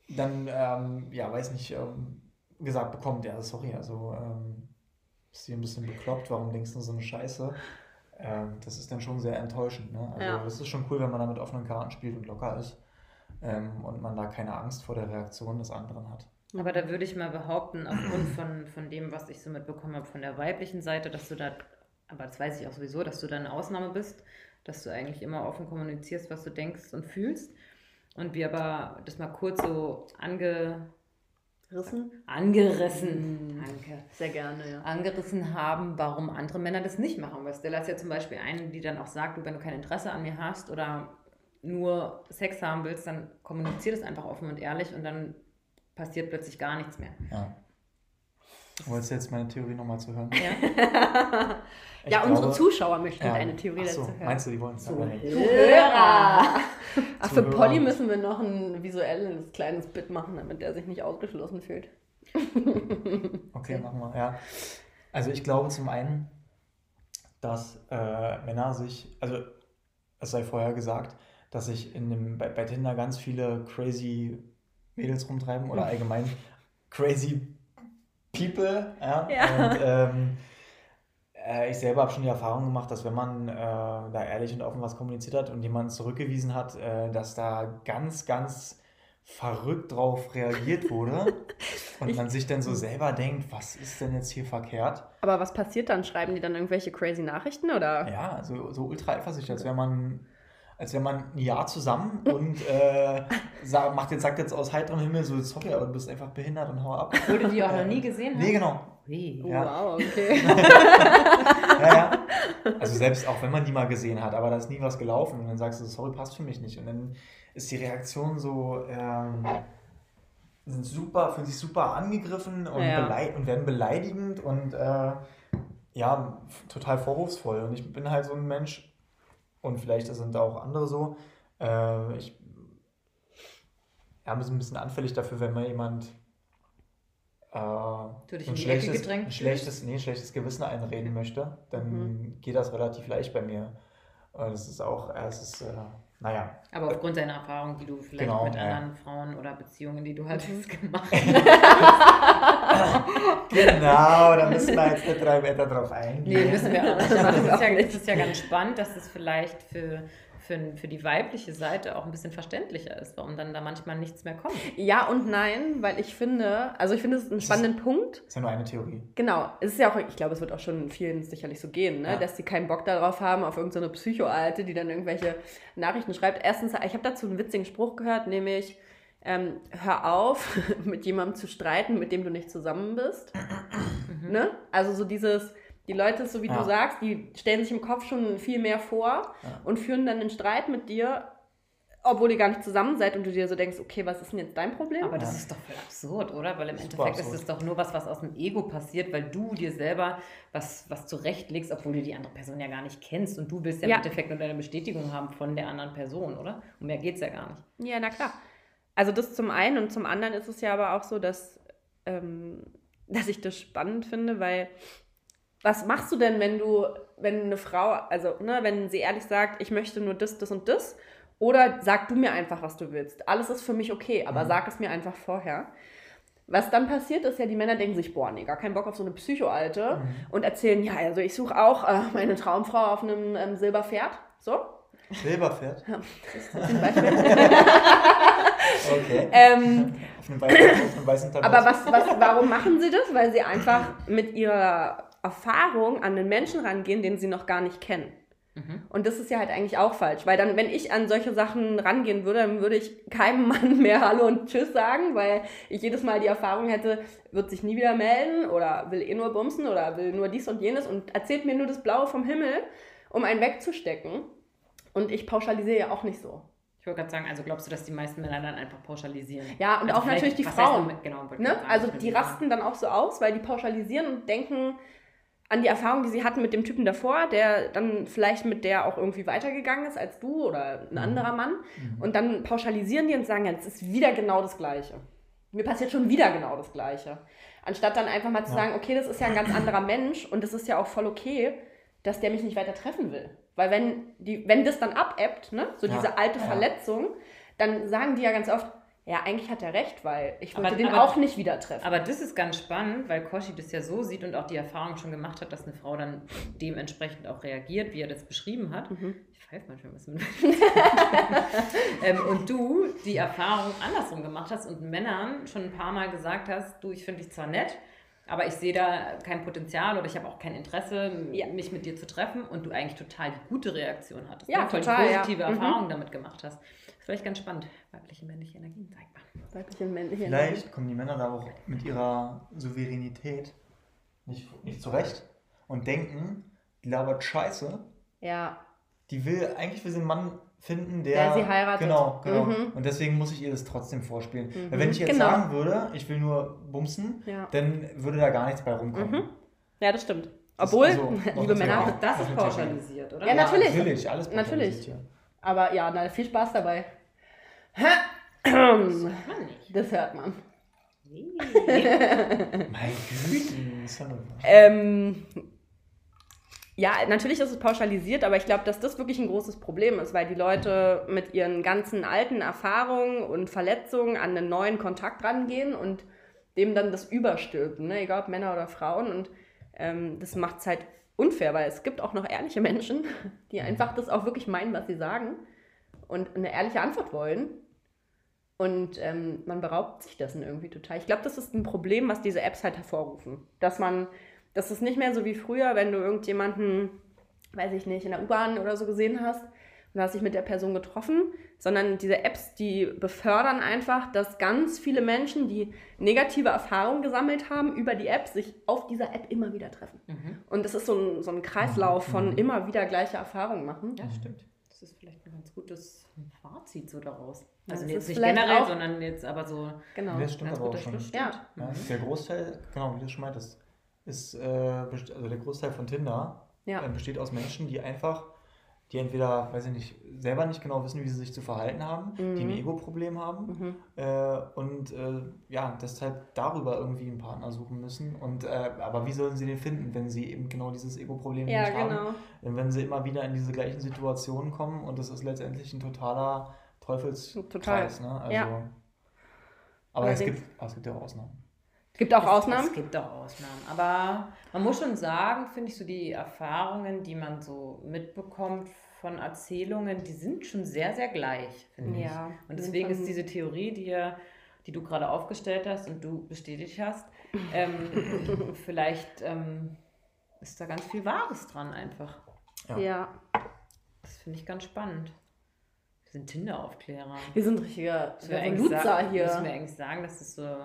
Speaker 4: dann, ähm, ja, weiß nicht, ähm, gesagt bekommt, ja, sorry, also ähm, ist hier ein bisschen bekloppt, warum denkst du so eine Scheiße? Ähm, das ist dann schon sehr enttäuschend. Ne? Also
Speaker 2: Ja.
Speaker 4: es ist schon cool, wenn man da mit offenen Karten spielt und locker ist ähm, und man da keine Angst vor der Reaktion des anderen hat.
Speaker 3: Aber da würde ich mal behaupten, aufgrund von, von dem, was ich so mitbekommen habe von der weiblichen Seite, dass du da, aber das weiß ich auch sowieso, dass du da eine Ausnahme bist, dass du eigentlich immer offen kommunizierst, was du denkst und fühlst. Und wir aber das mal kurz so ange,
Speaker 2: Rissen?
Speaker 3: angerissen,
Speaker 2: Mhm.
Speaker 3: danke,
Speaker 2: Sehr gerne, ja.
Speaker 3: angerissen haben, warum andere Männer das nicht machen. Weil Stella ist ja zum Beispiel eine, die dann auch sagt, du, wenn du kein Interesse an mir hast oder nur Sex haben willst, dann kommunizier das einfach offen und ehrlich und dann passiert plötzlich gar nichts mehr.
Speaker 4: Ja. Wolltest du jetzt meine Theorie nochmal zu hören?
Speaker 3: Ja? (laughs)
Speaker 2: Ja, unsere
Speaker 4: glaube-
Speaker 2: Zuschauer möchten
Speaker 4: Ja.
Speaker 2: deine Theorie
Speaker 4: so,
Speaker 2: dazu hören.
Speaker 4: Meinst du, die wollen es aber nicht?
Speaker 2: Zuhörer! Ach, für. Polly müssen wir noch ein visuelles kleines Bit machen, damit er sich nicht ausgeschlossen fühlt. (laughs)
Speaker 4: Okay, machen wir. Ja. Also ich glaube zum einen, dass äh, Männer sich, also es sei vorher gesagt, dass sich in dem, bei, bei Tinder ganz viele crazy Mädels rumtreiben oder allgemein crazy people. Ja.
Speaker 2: Ja.
Speaker 4: Und (laughs) ähm, äh, ich selber habe schon die Erfahrung gemacht, dass wenn man äh, da ehrlich und offen was kommuniziert hat und jemand zurückgewiesen hat, äh, dass da ganz, ganz verrückt drauf reagiert wurde (laughs) und man sich dann so selber denkt, was ist denn jetzt hier verkehrt?
Speaker 2: Aber was passiert dann? Schreiben die dann irgendwelche crazy Nachrichten oder?
Speaker 4: Ja, also so ultra eifersüchtig, als wäre man, als wäre man ein Jahr zusammen und äh, (laughs) sa- macht jetzt, sagt jetzt aus heiterem Himmel so, sorry, aber du bist einfach behindert und hau ab.
Speaker 3: Wo du die auch noch nie gesehen hast?
Speaker 4: Nee, genau.
Speaker 3: Ui.
Speaker 4: Ja.
Speaker 2: Wow, okay. (laughs)
Speaker 4: Ja, ja. Also selbst auch wenn man die mal gesehen hat, aber da ist nie was gelaufen und dann sagst du, sorry, passt für mich nicht. Und dann ist die Reaktion so, ähm, sind super, fühlen sich super angegriffen und,
Speaker 2: Ja.
Speaker 4: und werden beleidigend und äh, ja, total vorwurfsvoll. Und ich bin halt so ein Mensch, und vielleicht sind da auch andere so, äh, ich ja, bin so ein bisschen anfällig dafür, wenn mal jemand äh, ein, schlechtes, ein, schlechtes, nee, schlechtes Gewissen einreden möchte, dann
Speaker 3: Mhm.
Speaker 4: geht das relativ leicht bei mir. Und es ist auch, es ist, äh, naja,
Speaker 3: Aber aufgrund deiner Erfahrung, die du vielleicht
Speaker 4: Genau,
Speaker 3: mit
Speaker 4: ja.
Speaker 3: anderen Frauen oder Beziehungen, die du hattest, gemacht (laughs)
Speaker 4: genau, da müssen wir jetzt nicht drei Meter drauf eingehen.
Speaker 3: Nee, müssen wir auch nicht. Aber das ist, ja,
Speaker 2: nicht.
Speaker 3: das ist ja ganz spannend, dass es vielleicht für, für, für die weibliche Seite auch ein bisschen verständlicher ist, warum dann da manchmal nichts mehr kommt.
Speaker 2: Ja und nein, weil ich finde, also ich finde es einen
Speaker 4: ist-
Speaker 2: spannenden Punkt.
Speaker 4: ist ja nur eine Theorie.
Speaker 2: Genau, es ist ja auch, ich glaube, es wird auch schon vielen sicherlich so gehen, ne?
Speaker 4: Ja.
Speaker 2: dass sie keinen Bock darauf haben, auf irgendeine Psycho-Alte, die dann irgendwelche Nachrichten schreibt. Erstens, ich habe dazu einen witzigen Spruch gehört, nämlich, ähm, hör auf, (laughs) mit jemandem zu streiten, mit dem du nicht zusammen bist. Ne? Also so dieses, die Leute, so wie
Speaker 4: Ja.
Speaker 2: du sagst, die stellen sich im Kopf schon viel mehr vor
Speaker 4: Ja.
Speaker 2: und führen dann einen Streit mit dir, obwohl ihr gar nicht zusammen seid und du dir so denkst, okay, was ist denn jetzt dein Problem?
Speaker 3: Aber das
Speaker 4: Ja.
Speaker 3: ist doch voll absurd, oder? Weil im
Speaker 4: Super
Speaker 3: Endeffekt ist
Speaker 4: absurd.
Speaker 3: es doch nur was, was aus dem Ego passiert, weil du dir selber was, was zurechtlegst, obwohl du die andere Person ja gar nicht kennst. Und du willst ja,
Speaker 2: Ja.
Speaker 3: im Endeffekt nur deine Bestätigung haben von der anderen Person, oder? Um mehr geht es ja gar nicht.
Speaker 2: Ja, na klar. Also das zum einen und zum anderen ist es ja aber auch so, dass, ähm, (laughs) dass ich das spannend finde, weil was machst du denn, wenn du, wenn eine Frau, also ne, wenn sie ehrlich sagt, ich möchte nur das, das und das, oder sag du mir einfach, was du willst. Alles ist für mich okay, aber
Speaker 4: Mhm.
Speaker 2: sag es mir einfach vorher. Was dann passiert ist ja, die Männer denken sich, boah, nee, gar keinen Bock auf so eine Psycho-Alte
Speaker 4: Mhm.
Speaker 2: und erzählen, ja, also ich suche auch äh, meine Traumfrau auf einem ähm, Silberpferd. So,
Speaker 4: Silberpferd.
Speaker 2: zum Beispiel. (laughs)
Speaker 4: Okay.
Speaker 2: ähm,
Speaker 4: auf, einem weißen, auf einem weißen.
Speaker 2: Aber was, was, warum machen sie das? Weil sie einfach mit ihrer Erfahrung an den Menschen rangehen, den sie noch gar nicht kennen.
Speaker 3: Mhm.
Speaker 2: Und das ist ja halt eigentlich auch falsch, weil dann, wenn ich an solche Sachen rangehen würde, dann würde ich keinem (laughs) Mann mehr Hallo und Tschüss sagen, weil ich jedes Mal die Erfahrung hätte, wird sich nie wieder melden oder will eh nur bumsen oder will nur dies und jenes und erzählt mir nur das Blaue vom Himmel, um einen wegzustecken. Und ich pauschalisiere ja auch nicht so.
Speaker 3: Ich wollte gerade sagen, also glaubst du, dass die meisten Männer dann einfach pauschalisieren?
Speaker 2: Ja, und
Speaker 3: Also
Speaker 2: auch natürlich die
Speaker 3: heißt
Speaker 2: Frauen.
Speaker 3: denn- genau,
Speaker 2: Ne? Also die rasten dann auch so aus, weil die pauschalisieren und denken an die Erfahrung, die sie hatten mit dem Typen davor, der dann vielleicht mit der auch irgendwie weitergegangen ist als du oder ein anderer Mann. Und dann pauschalisieren die und sagen, ja, es ist wieder genau das Gleiche. Mir passiert schon wieder genau das Gleiche. Anstatt dann einfach mal zu
Speaker 4: Ja.
Speaker 2: sagen, okay, das ist ja ein ganz anderer Mensch und das ist ja auch voll okay, dass der mich nicht weiter treffen will. Weil wenn, die, wenn das dann abebbt, ne, so
Speaker 4: Ja,
Speaker 2: diese alte
Speaker 4: ja.
Speaker 2: Verletzung, dann sagen die ja ganz oft, ja, eigentlich hat er recht, weil ich wollte
Speaker 3: Aber-
Speaker 2: den
Speaker 3: aber-
Speaker 2: auch nicht wieder treffen.
Speaker 3: Aber das ist ganz spannend, weil Koshi das ja so sieht und auch die Erfahrung schon gemacht hat, dass eine Frau dann dementsprechend auch reagiert, wie er das beschrieben hat.
Speaker 2: Mhm.
Speaker 3: Ich pfeife manchmal ein bisschen. (laughs) ähm, und du die Erfahrung andersrum gemacht hast und Männern schon ein paar Mal gesagt hast, du, ich finde dich zwar nett, aber ich sehe da kein Potenzial oder ich habe auch kein Interesse,
Speaker 2: Ja.
Speaker 3: mich mit dir zu treffen und du eigentlich total die gute Reaktion hattest.
Speaker 2: Ja,
Speaker 3: ne? Voll
Speaker 2: total,
Speaker 3: die
Speaker 2: ja.
Speaker 3: positive
Speaker 2: Mhm.
Speaker 3: Erfahrung damit gemacht hast. Das ist vielleicht ganz spannend. Weibliche, männliche Energien, sag mal.
Speaker 2: Weibliche und männliche
Speaker 4: Vielleicht kommen die Männer da auch mit ihrer Souveränität nicht, nicht zurecht und denken, die labert Scheiße.
Speaker 2: Ja,
Speaker 4: Die will, eigentlich will sie einen Mann finden, der,
Speaker 2: Der sie heiratet.
Speaker 4: Genau, genau.
Speaker 2: Mhm.
Speaker 4: Und deswegen muss ich ihr das trotzdem vorspielen.
Speaker 2: Mhm.
Speaker 4: Weil wenn ich jetzt
Speaker 2: Genau.
Speaker 4: sagen würde, ich will nur bumsen,
Speaker 2: ja.
Speaker 4: dann würde da gar nichts bei rumkommen.
Speaker 2: Mhm. Ja, das stimmt.
Speaker 4: Das-
Speaker 2: Obwohl,
Speaker 4: also, (laughs)
Speaker 2: liebe
Speaker 4: das
Speaker 2: Männer,
Speaker 4: ja
Speaker 3: Auch das
Speaker 4: Das
Speaker 3: ist pauschalisiert, oder?
Speaker 2: Ja, natürlich.
Speaker 4: Natürlich, alles
Speaker 2: Natürlich.
Speaker 4: pauschalisiert hier.
Speaker 2: Aber ja, na, viel Spaß dabei.
Speaker 3: Das macht man nicht.
Speaker 2: Das hört man. (laughs)
Speaker 4: Mein Güte.
Speaker 2: Ähm, ja, natürlich ist es pauschalisiert, aber ich glaube, dass das wirklich ein großes Problem ist, weil die Leute mit ihren ganzen alten Erfahrungen und Verletzungen an einen neuen Kontakt rangehen und dem dann das überstülpen, ne? egal ob Männer oder Frauen. Und ähm, das macht es halt unfair, weil es gibt auch noch ehrliche Menschen, die einfach das auch wirklich meinen, was sie sagen und eine ehrliche Antwort wollen. Und ähm, man beraubt sich dessen irgendwie total. Ich glaube, das ist ein Problem, was diese Apps halt hervorrufen. Dass man, das ist nicht mehr so wie früher, wenn du irgendjemanden, weiß ich nicht, in der U-Bahn oder so gesehen hast und hast dich mit der Person getroffen, sondern diese Apps, die befördern einfach, dass ganz viele Menschen, die negative Erfahrungen gesammelt haben, über die App sich auf dieser App immer wieder treffen. Und das ist so ein, so ein Kreislauf von immer wieder gleiche Erfahrungen machen.
Speaker 3: Ja, stimmt. Das ist vielleicht ein ganz gutes Fazit so daraus.
Speaker 2: Ja,
Speaker 3: Also
Speaker 2: das
Speaker 3: jetzt nicht generell,
Speaker 2: auch-
Speaker 3: sondern jetzt aber so.
Speaker 2: Genau.
Speaker 4: Das stimmt aber auch schon.
Speaker 2: Ja.
Speaker 4: Ja, der Großteil, genau, wie du schon meintest, ist, äh, also der Großteil von Tinder
Speaker 2: Ja.
Speaker 4: äh, besteht aus Menschen, die einfach, die entweder, weiß ich nicht, selber nicht genau wissen, wie sie sich zu verhalten haben, die ein
Speaker 2: Mhm.
Speaker 4: Ego-Problem haben
Speaker 2: Mhm.
Speaker 4: äh, und äh, ja, deshalb darüber irgendwie einen Partner suchen müssen. Und äh, aber wie sollen sie den finden, wenn sie eben genau dieses Ego-Problem
Speaker 2: Ja,
Speaker 4: nicht haben?
Speaker 2: genau.
Speaker 4: Denn wenn sie immer wieder in diese gleichen Situationen kommen und das ist letztendlich ein totaler Teufelskreis.
Speaker 2: Total.
Speaker 4: Ne? Also,
Speaker 2: Ja.
Speaker 4: Aber es gibt, es gibt ja auch Ausnahmen.
Speaker 2: Es gibt auch
Speaker 3: Es-
Speaker 2: Ausnahmen.
Speaker 3: Es gibt auch Ausnahmen. Aber man muss schon sagen, finde ich, so die Erfahrungen, die man so mitbekommt von Erzählungen, die sind schon sehr, sehr gleich, finde ich.
Speaker 2: Ja.
Speaker 3: Und deswegen ist diese Theorie, die, ja- die du gerade aufgestellt hast und du bestätigt hast, ähm, (laughs) vielleicht ähm, ist da ganz viel Wahres dran einfach.
Speaker 4: Ja.
Speaker 2: Ja.
Speaker 3: Das finde ich ganz spannend. Wir sind Tinder-Aufklärer.
Speaker 2: Wir sind richtige
Speaker 3: Müssen wir eigentlich
Speaker 2: Revoluzer
Speaker 3: sagen-
Speaker 2: hier.
Speaker 3: Müssen wir eigentlich sagen, dass das so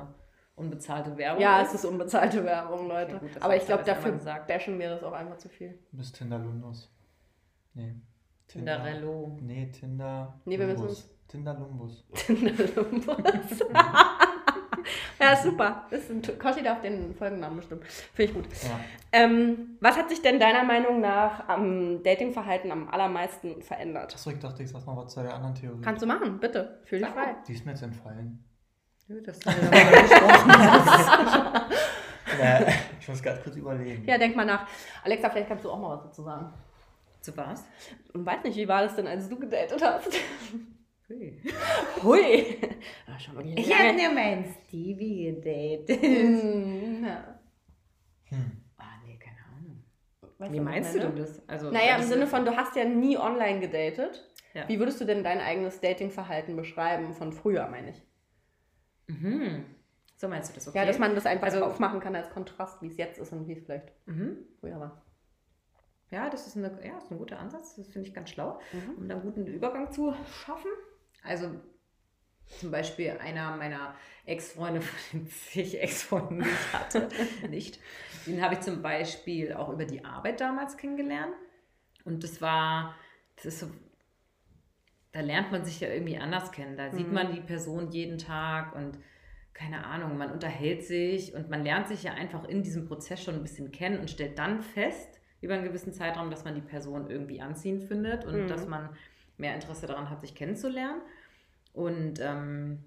Speaker 3: unbezahlte Werbung
Speaker 2: Ja,
Speaker 3: ist?
Speaker 2: es ist unbezahlte Werbung, Leute.
Speaker 3: Okay, gut, das
Speaker 2: Aber ich glaube, dafür
Speaker 3: gesagt.
Speaker 2: bashen wir das auch einfach zu viel.
Speaker 4: Du bist Tinderlundus. Nee.
Speaker 3: Tinderello.
Speaker 4: Nee, Tinder.
Speaker 2: Nee, wir müssen
Speaker 4: Lumbus. Tinder Lumbus. (laughs) (laughs)
Speaker 2: ja, super. Ist ein, Koshi darf den Folgennamen bestimmen. Finde ich gut.
Speaker 4: Ja.
Speaker 2: Ähm, was hat sich denn deiner Meinung nach am Datingverhalten am allermeisten verändert?
Speaker 4: Achso, ich dachte, ich sag mal was zu der anderen Theorie.
Speaker 2: Kannst du machen, bitte. Fühl dich frei.
Speaker 4: Die ist mir jetzt entfallen.
Speaker 3: Gut, dass du mir darüber gesprochen (laughs) hast. (laughs)
Speaker 4: äh, ich muss ganz kurz überlegen.
Speaker 2: Ja, denk mal nach. Alexa, vielleicht kannst du auch mal was dazu sagen.
Speaker 3: Zu was?
Speaker 2: Und weiß nicht, wie war das denn, als du gedatet hast?
Speaker 3: Hui.
Speaker 2: Hui. Ah, schon
Speaker 3: Ich habe nur meinen Stevie gedatet.
Speaker 2: Hm, ja.
Speaker 4: Hm.
Speaker 3: Ah, nee, keine Ahnung.
Speaker 2: Weißt
Speaker 3: Wie meinst
Speaker 2: ich
Speaker 3: du denn das? Also,
Speaker 2: Naja, im
Speaker 3: das-
Speaker 2: Sinne von, du hast ja nie online gedatet.
Speaker 3: Ja.
Speaker 2: Wie würdest du denn dein eigenes Datingverhalten beschreiben von früher, meine ich?
Speaker 3: Mhm. So meinst du das, okay?
Speaker 2: Ja, dass man das einfach
Speaker 3: Also-
Speaker 2: aufmachen kann als Kontrast, wie es jetzt ist und wie es vielleicht
Speaker 3: Mhm.
Speaker 2: früher war.
Speaker 3: Ja, das ist, eine, ja, ist ein guter Ansatz. Das finde ich ganz schlau,
Speaker 2: Mhm.
Speaker 3: um da einen guten Übergang zu schaffen. Also zum Beispiel einer meiner Ex-Freunde, (laughs) von den zig Ex-Freunden, die ich hatte, (laughs) nicht. Den habe ich zum Beispiel auch über die Arbeit damals kennengelernt. Und das war, das ist so, da lernt man sich ja irgendwie anders kennen. Da sieht
Speaker 2: Mhm.
Speaker 3: man die Person jeden Tag und keine Ahnung, man unterhält sich und man lernt sich ja einfach in diesem Prozess schon ein bisschen kennen und stellt dann fest, über einen gewissen Zeitraum, dass man die Person irgendwie anziehend findet und
Speaker 2: Mhm.
Speaker 3: dass man mehr Interesse daran hat, sich kennenzulernen. Und ähm,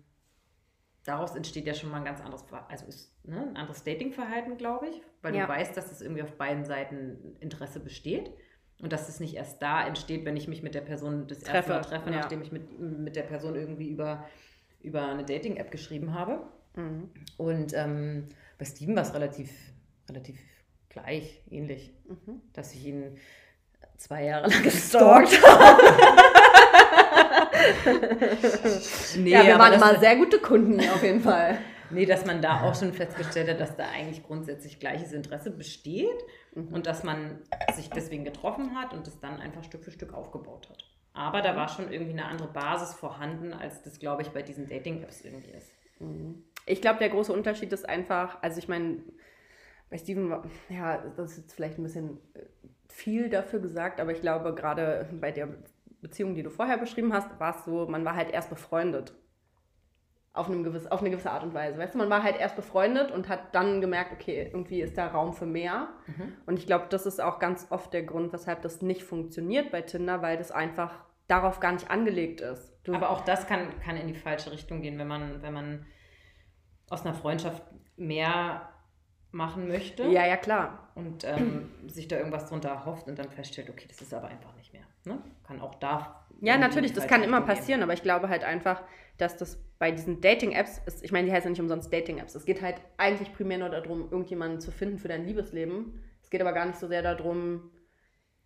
Speaker 3: daraus entsteht ja schon mal ein ganz anderes, also ist ne, ein anderes Datingverhalten, glaube ich, weil
Speaker 2: Ja.
Speaker 3: du weißt, dass es irgendwie auf beiden Seiten Interesse besteht. Und dass es nicht erst da entsteht, wenn ich mich mit der Person das erste
Speaker 2: Treffe,
Speaker 3: Mal treffe,
Speaker 2: ja.
Speaker 3: nachdem ich mit, mit der Person irgendwie über, über eine Dating-App geschrieben habe.
Speaker 2: Mhm.
Speaker 3: Und ähm, bei Steven war es relativ, relativ gleich, ähnlich,
Speaker 2: Mhm.
Speaker 3: dass ich ihn zwei Jahre (laughs) lang gestalkt (laughs) nee,
Speaker 2: ja, wir waren immer sehr gute Kunden auf jeden Fall. (laughs)
Speaker 3: Nee, dass man da auch schon festgestellt hat, dass da eigentlich grundsätzlich gleiches Interesse besteht und dass man sich deswegen getroffen hat und das dann einfach Stück für Stück aufgebaut hat. Aber da war schon irgendwie eine andere Basis vorhanden, als das, glaube ich, bei diesen Dating-Apps irgendwie ist.
Speaker 2: Ich glaube, der große Unterschied ist einfach, also ich meine, bei Steven, ja, das ist jetzt vielleicht ein bisschen äh, viel dafür gesagt, aber ich glaube, gerade bei der Beziehung, die du vorher beschrieben hast, war es so, man war halt erst befreundet. Auf, einem gewiss, auf eine gewisse Art und Weise. Weißt du, man war halt erst befreundet und hat dann gemerkt, okay, irgendwie ist da Raum für mehr. Und ich glaube, das ist auch ganz oft der Grund, weshalb das nicht funktioniert bei Tinder, weil das einfach darauf gar nicht angelegt ist. Du,
Speaker 3: Aber auch das kann, kann in die falsche Richtung gehen, wenn man, wenn man aus einer Freundschaft mehr machen möchte
Speaker 2: ja, ja, klar.
Speaker 3: und ähm, sich da irgendwas drunter erhofft und dann feststellt, okay, das ist aber einfach nicht mehr. Ne? Kann auch da.
Speaker 2: Ja, natürlich, das kann immer passieren, aber ich glaube halt einfach, dass das bei diesen Dating-Apps ist, ich meine, die heißen ja nicht umsonst Dating-Apps. Es geht halt eigentlich primär nur darum, irgendjemanden zu finden für dein Liebesleben. Es geht aber gar nicht so sehr darum,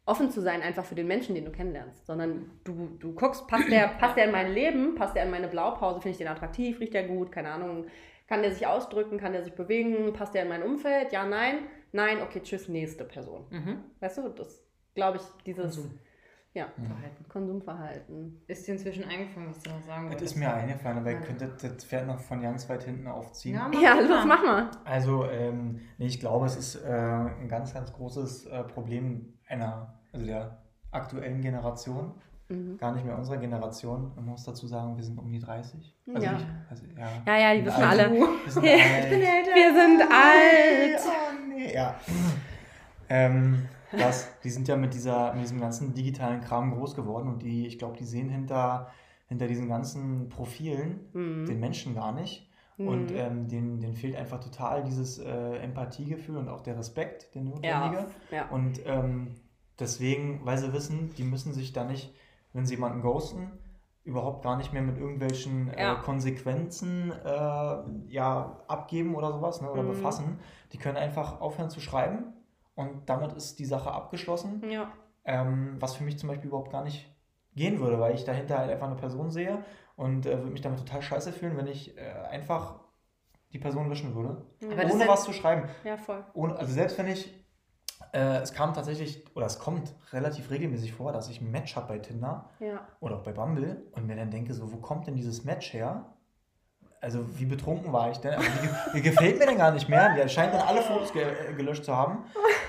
Speaker 2: offen zu sein einfach für den Menschen, den du kennenlernst, sondern du, du guckst, passt der, passt der in mein Leben, passt der in meine Blaupause, finde ich den attraktiv, riecht der gut, keine Ahnung, kann der sich ausdrücken, kann der sich bewegen, passt der in mein Umfeld, ja, nein, nein, okay, tschüss, nächste Person.
Speaker 3: Mhm.
Speaker 2: Weißt du, das glaube ich, dieses
Speaker 3: Konsum.
Speaker 2: Ja,
Speaker 3: Verhalten.
Speaker 2: Konsumverhalten.
Speaker 3: Ist dir inzwischen eingefallen, was du noch sagen
Speaker 4: Das
Speaker 3: wolltest?
Speaker 4: ist mir eingefallen, aber ihr könntet das Pferd noch von ganz weit hinten aufziehen.
Speaker 3: Ja, mach
Speaker 2: Ja, los, mach mal.
Speaker 4: Also, ähm, nee, ich glaube, es ist äh, ein ganz, ganz großes äh, Problem einer, also der aktuellen Generation.
Speaker 2: Mhm.
Speaker 4: Gar nicht mehr unserer Generation. Man muss dazu sagen, wir sind um die 30. Also
Speaker 2: Ja.
Speaker 4: ich, also, ja.
Speaker 2: Ja, ja, die wissen
Speaker 4: Alt. (laughs)
Speaker 2: alle.
Speaker 4: Wir sind alt.
Speaker 2: Wir sind alt.
Speaker 4: Oh, nee. Ja. (laughs) ähm, das, die sind ja mit, dieser, mit diesem ganzen digitalen Kram groß geworden und die, ich glaube, die sehen hinter, hinter diesen ganzen Profilen
Speaker 2: Mhm.
Speaker 4: den Menschen gar nicht. Und ähm, denen, denen fehlt einfach total dieses äh, Empathiegefühl und auch der Respekt, der notwendige.
Speaker 2: Ja, ja.
Speaker 4: Und ähm, deswegen, weil sie wissen, die müssen sich da nicht, wenn sie jemanden ghosten, überhaupt gar nicht mehr mit irgendwelchen
Speaker 2: Ja.
Speaker 4: äh, Konsequenzen äh, ja, abgeben oder sowas ne, oder
Speaker 2: Mhm.
Speaker 4: befassen. Die können einfach aufhören zu schreiben und damit ist die Sache abgeschlossen.
Speaker 2: Ja.
Speaker 4: Ähm, was für mich zum Beispiel überhaupt gar nicht gehen würde, weil ich dahinter halt einfach eine Person sehe und äh, würde mich damit total scheiße fühlen, wenn ich äh, einfach die Person löschen würde.
Speaker 3: Aber
Speaker 4: ohne
Speaker 3: ist-
Speaker 4: was zu schreiben.
Speaker 2: Ja, voll.
Speaker 4: Ohne, also selbst wenn ich, äh, es kam tatsächlich, oder es kommt relativ regelmäßig vor, dass ich ein Match habe bei Tinder
Speaker 2: Ja.
Speaker 4: oder auch bei Bumble und mir dann denke, so, wo kommt denn dieses Match her? Also wie betrunken war ich denn? Also, die, die (laughs) gefällt mir denn gar nicht mehr. Die scheint dann alle Fotos ge gelöscht zu haben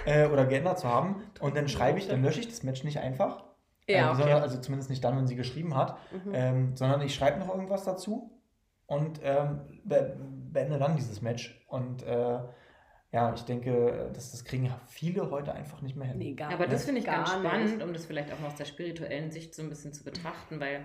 Speaker 4: äh, oder geändert zu haben. Und dann schreibe ich, dann lösche ich das Match nicht einfach.
Speaker 2: Ja,
Speaker 4: ähm,
Speaker 2: okay.
Speaker 4: sondern, also zumindest nicht dann, wenn sie geschrieben hat.
Speaker 2: Mhm.
Speaker 4: Ähm, sondern ich schreibe noch irgendwas dazu und ähm, be beende dann dieses Match. Und äh, ja, ich denke, das, das kriegen viele heute einfach nicht mehr hin.
Speaker 2: Nee, gar
Speaker 3: Aber das finde ich ganz spannend,
Speaker 2: nicht.
Speaker 3: um das vielleicht auch mal aus der spirituellen Sicht so ein bisschen zu betrachten, weil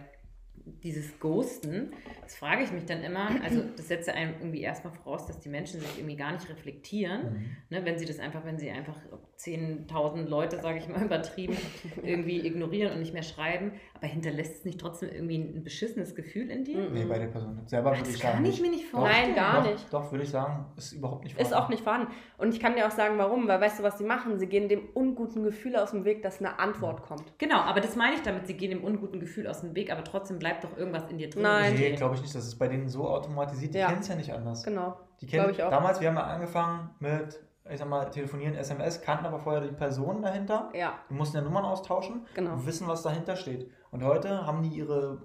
Speaker 3: dieses Ghosten, das frage ich mich dann immer, also das setzt ja einem irgendwie erstmal voraus, dass die Menschen sich irgendwie gar nicht reflektieren,
Speaker 4: Mhm.
Speaker 3: ne, wenn sie das einfach, wenn sie einfach 10.000 Leute, sage ich mal (laughs) übertrieben, irgendwie ignorieren und nicht mehr schreiben, aber hinterlässt es nicht trotzdem irgendwie ein beschissenes Gefühl in dir?
Speaker 4: Nee, bei der Person selber würde
Speaker 3: Das
Speaker 4: ich
Speaker 3: kann
Speaker 4: sagen.
Speaker 3: ich mir nicht vorstellen.
Speaker 2: Nein, gar
Speaker 4: doch,
Speaker 2: nicht.
Speaker 4: Doch, würde ich sagen, ist überhaupt nicht
Speaker 2: Ist
Speaker 4: vorhanden.
Speaker 2: auch nicht vorhanden. Und ich kann dir auch sagen, warum. Weil weißt du, was sie machen? Sie gehen dem unguten Gefühl aus dem Weg, dass eine Antwort kommt.
Speaker 3: Genau, aber das meine ich damit, sie gehen dem unguten Gefühl aus dem Weg, aber trotzdem bleibt doch irgendwas in dir drin.
Speaker 2: Nein.
Speaker 4: Nee, glaube ich nicht. Das ist bei denen so automatisiert. Die
Speaker 2: Ja.
Speaker 4: kennen es ja nicht anders.
Speaker 2: Genau.
Speaker 4: Die kennen,
Speaker 2: Glaube ich auch.
Speaker 4: Damals, wir haben ja angefangen mit, ich sag mal, telefonieren, SMS, kannten aber vorher die Person dahinter.
Speaker 2: Ja,
Speaker 4: Wir mussten ja Nummern austauschen
Speaker 2: Genau.
Speaker 4: und wissen, was dahinter steht. Und heute haben die ihre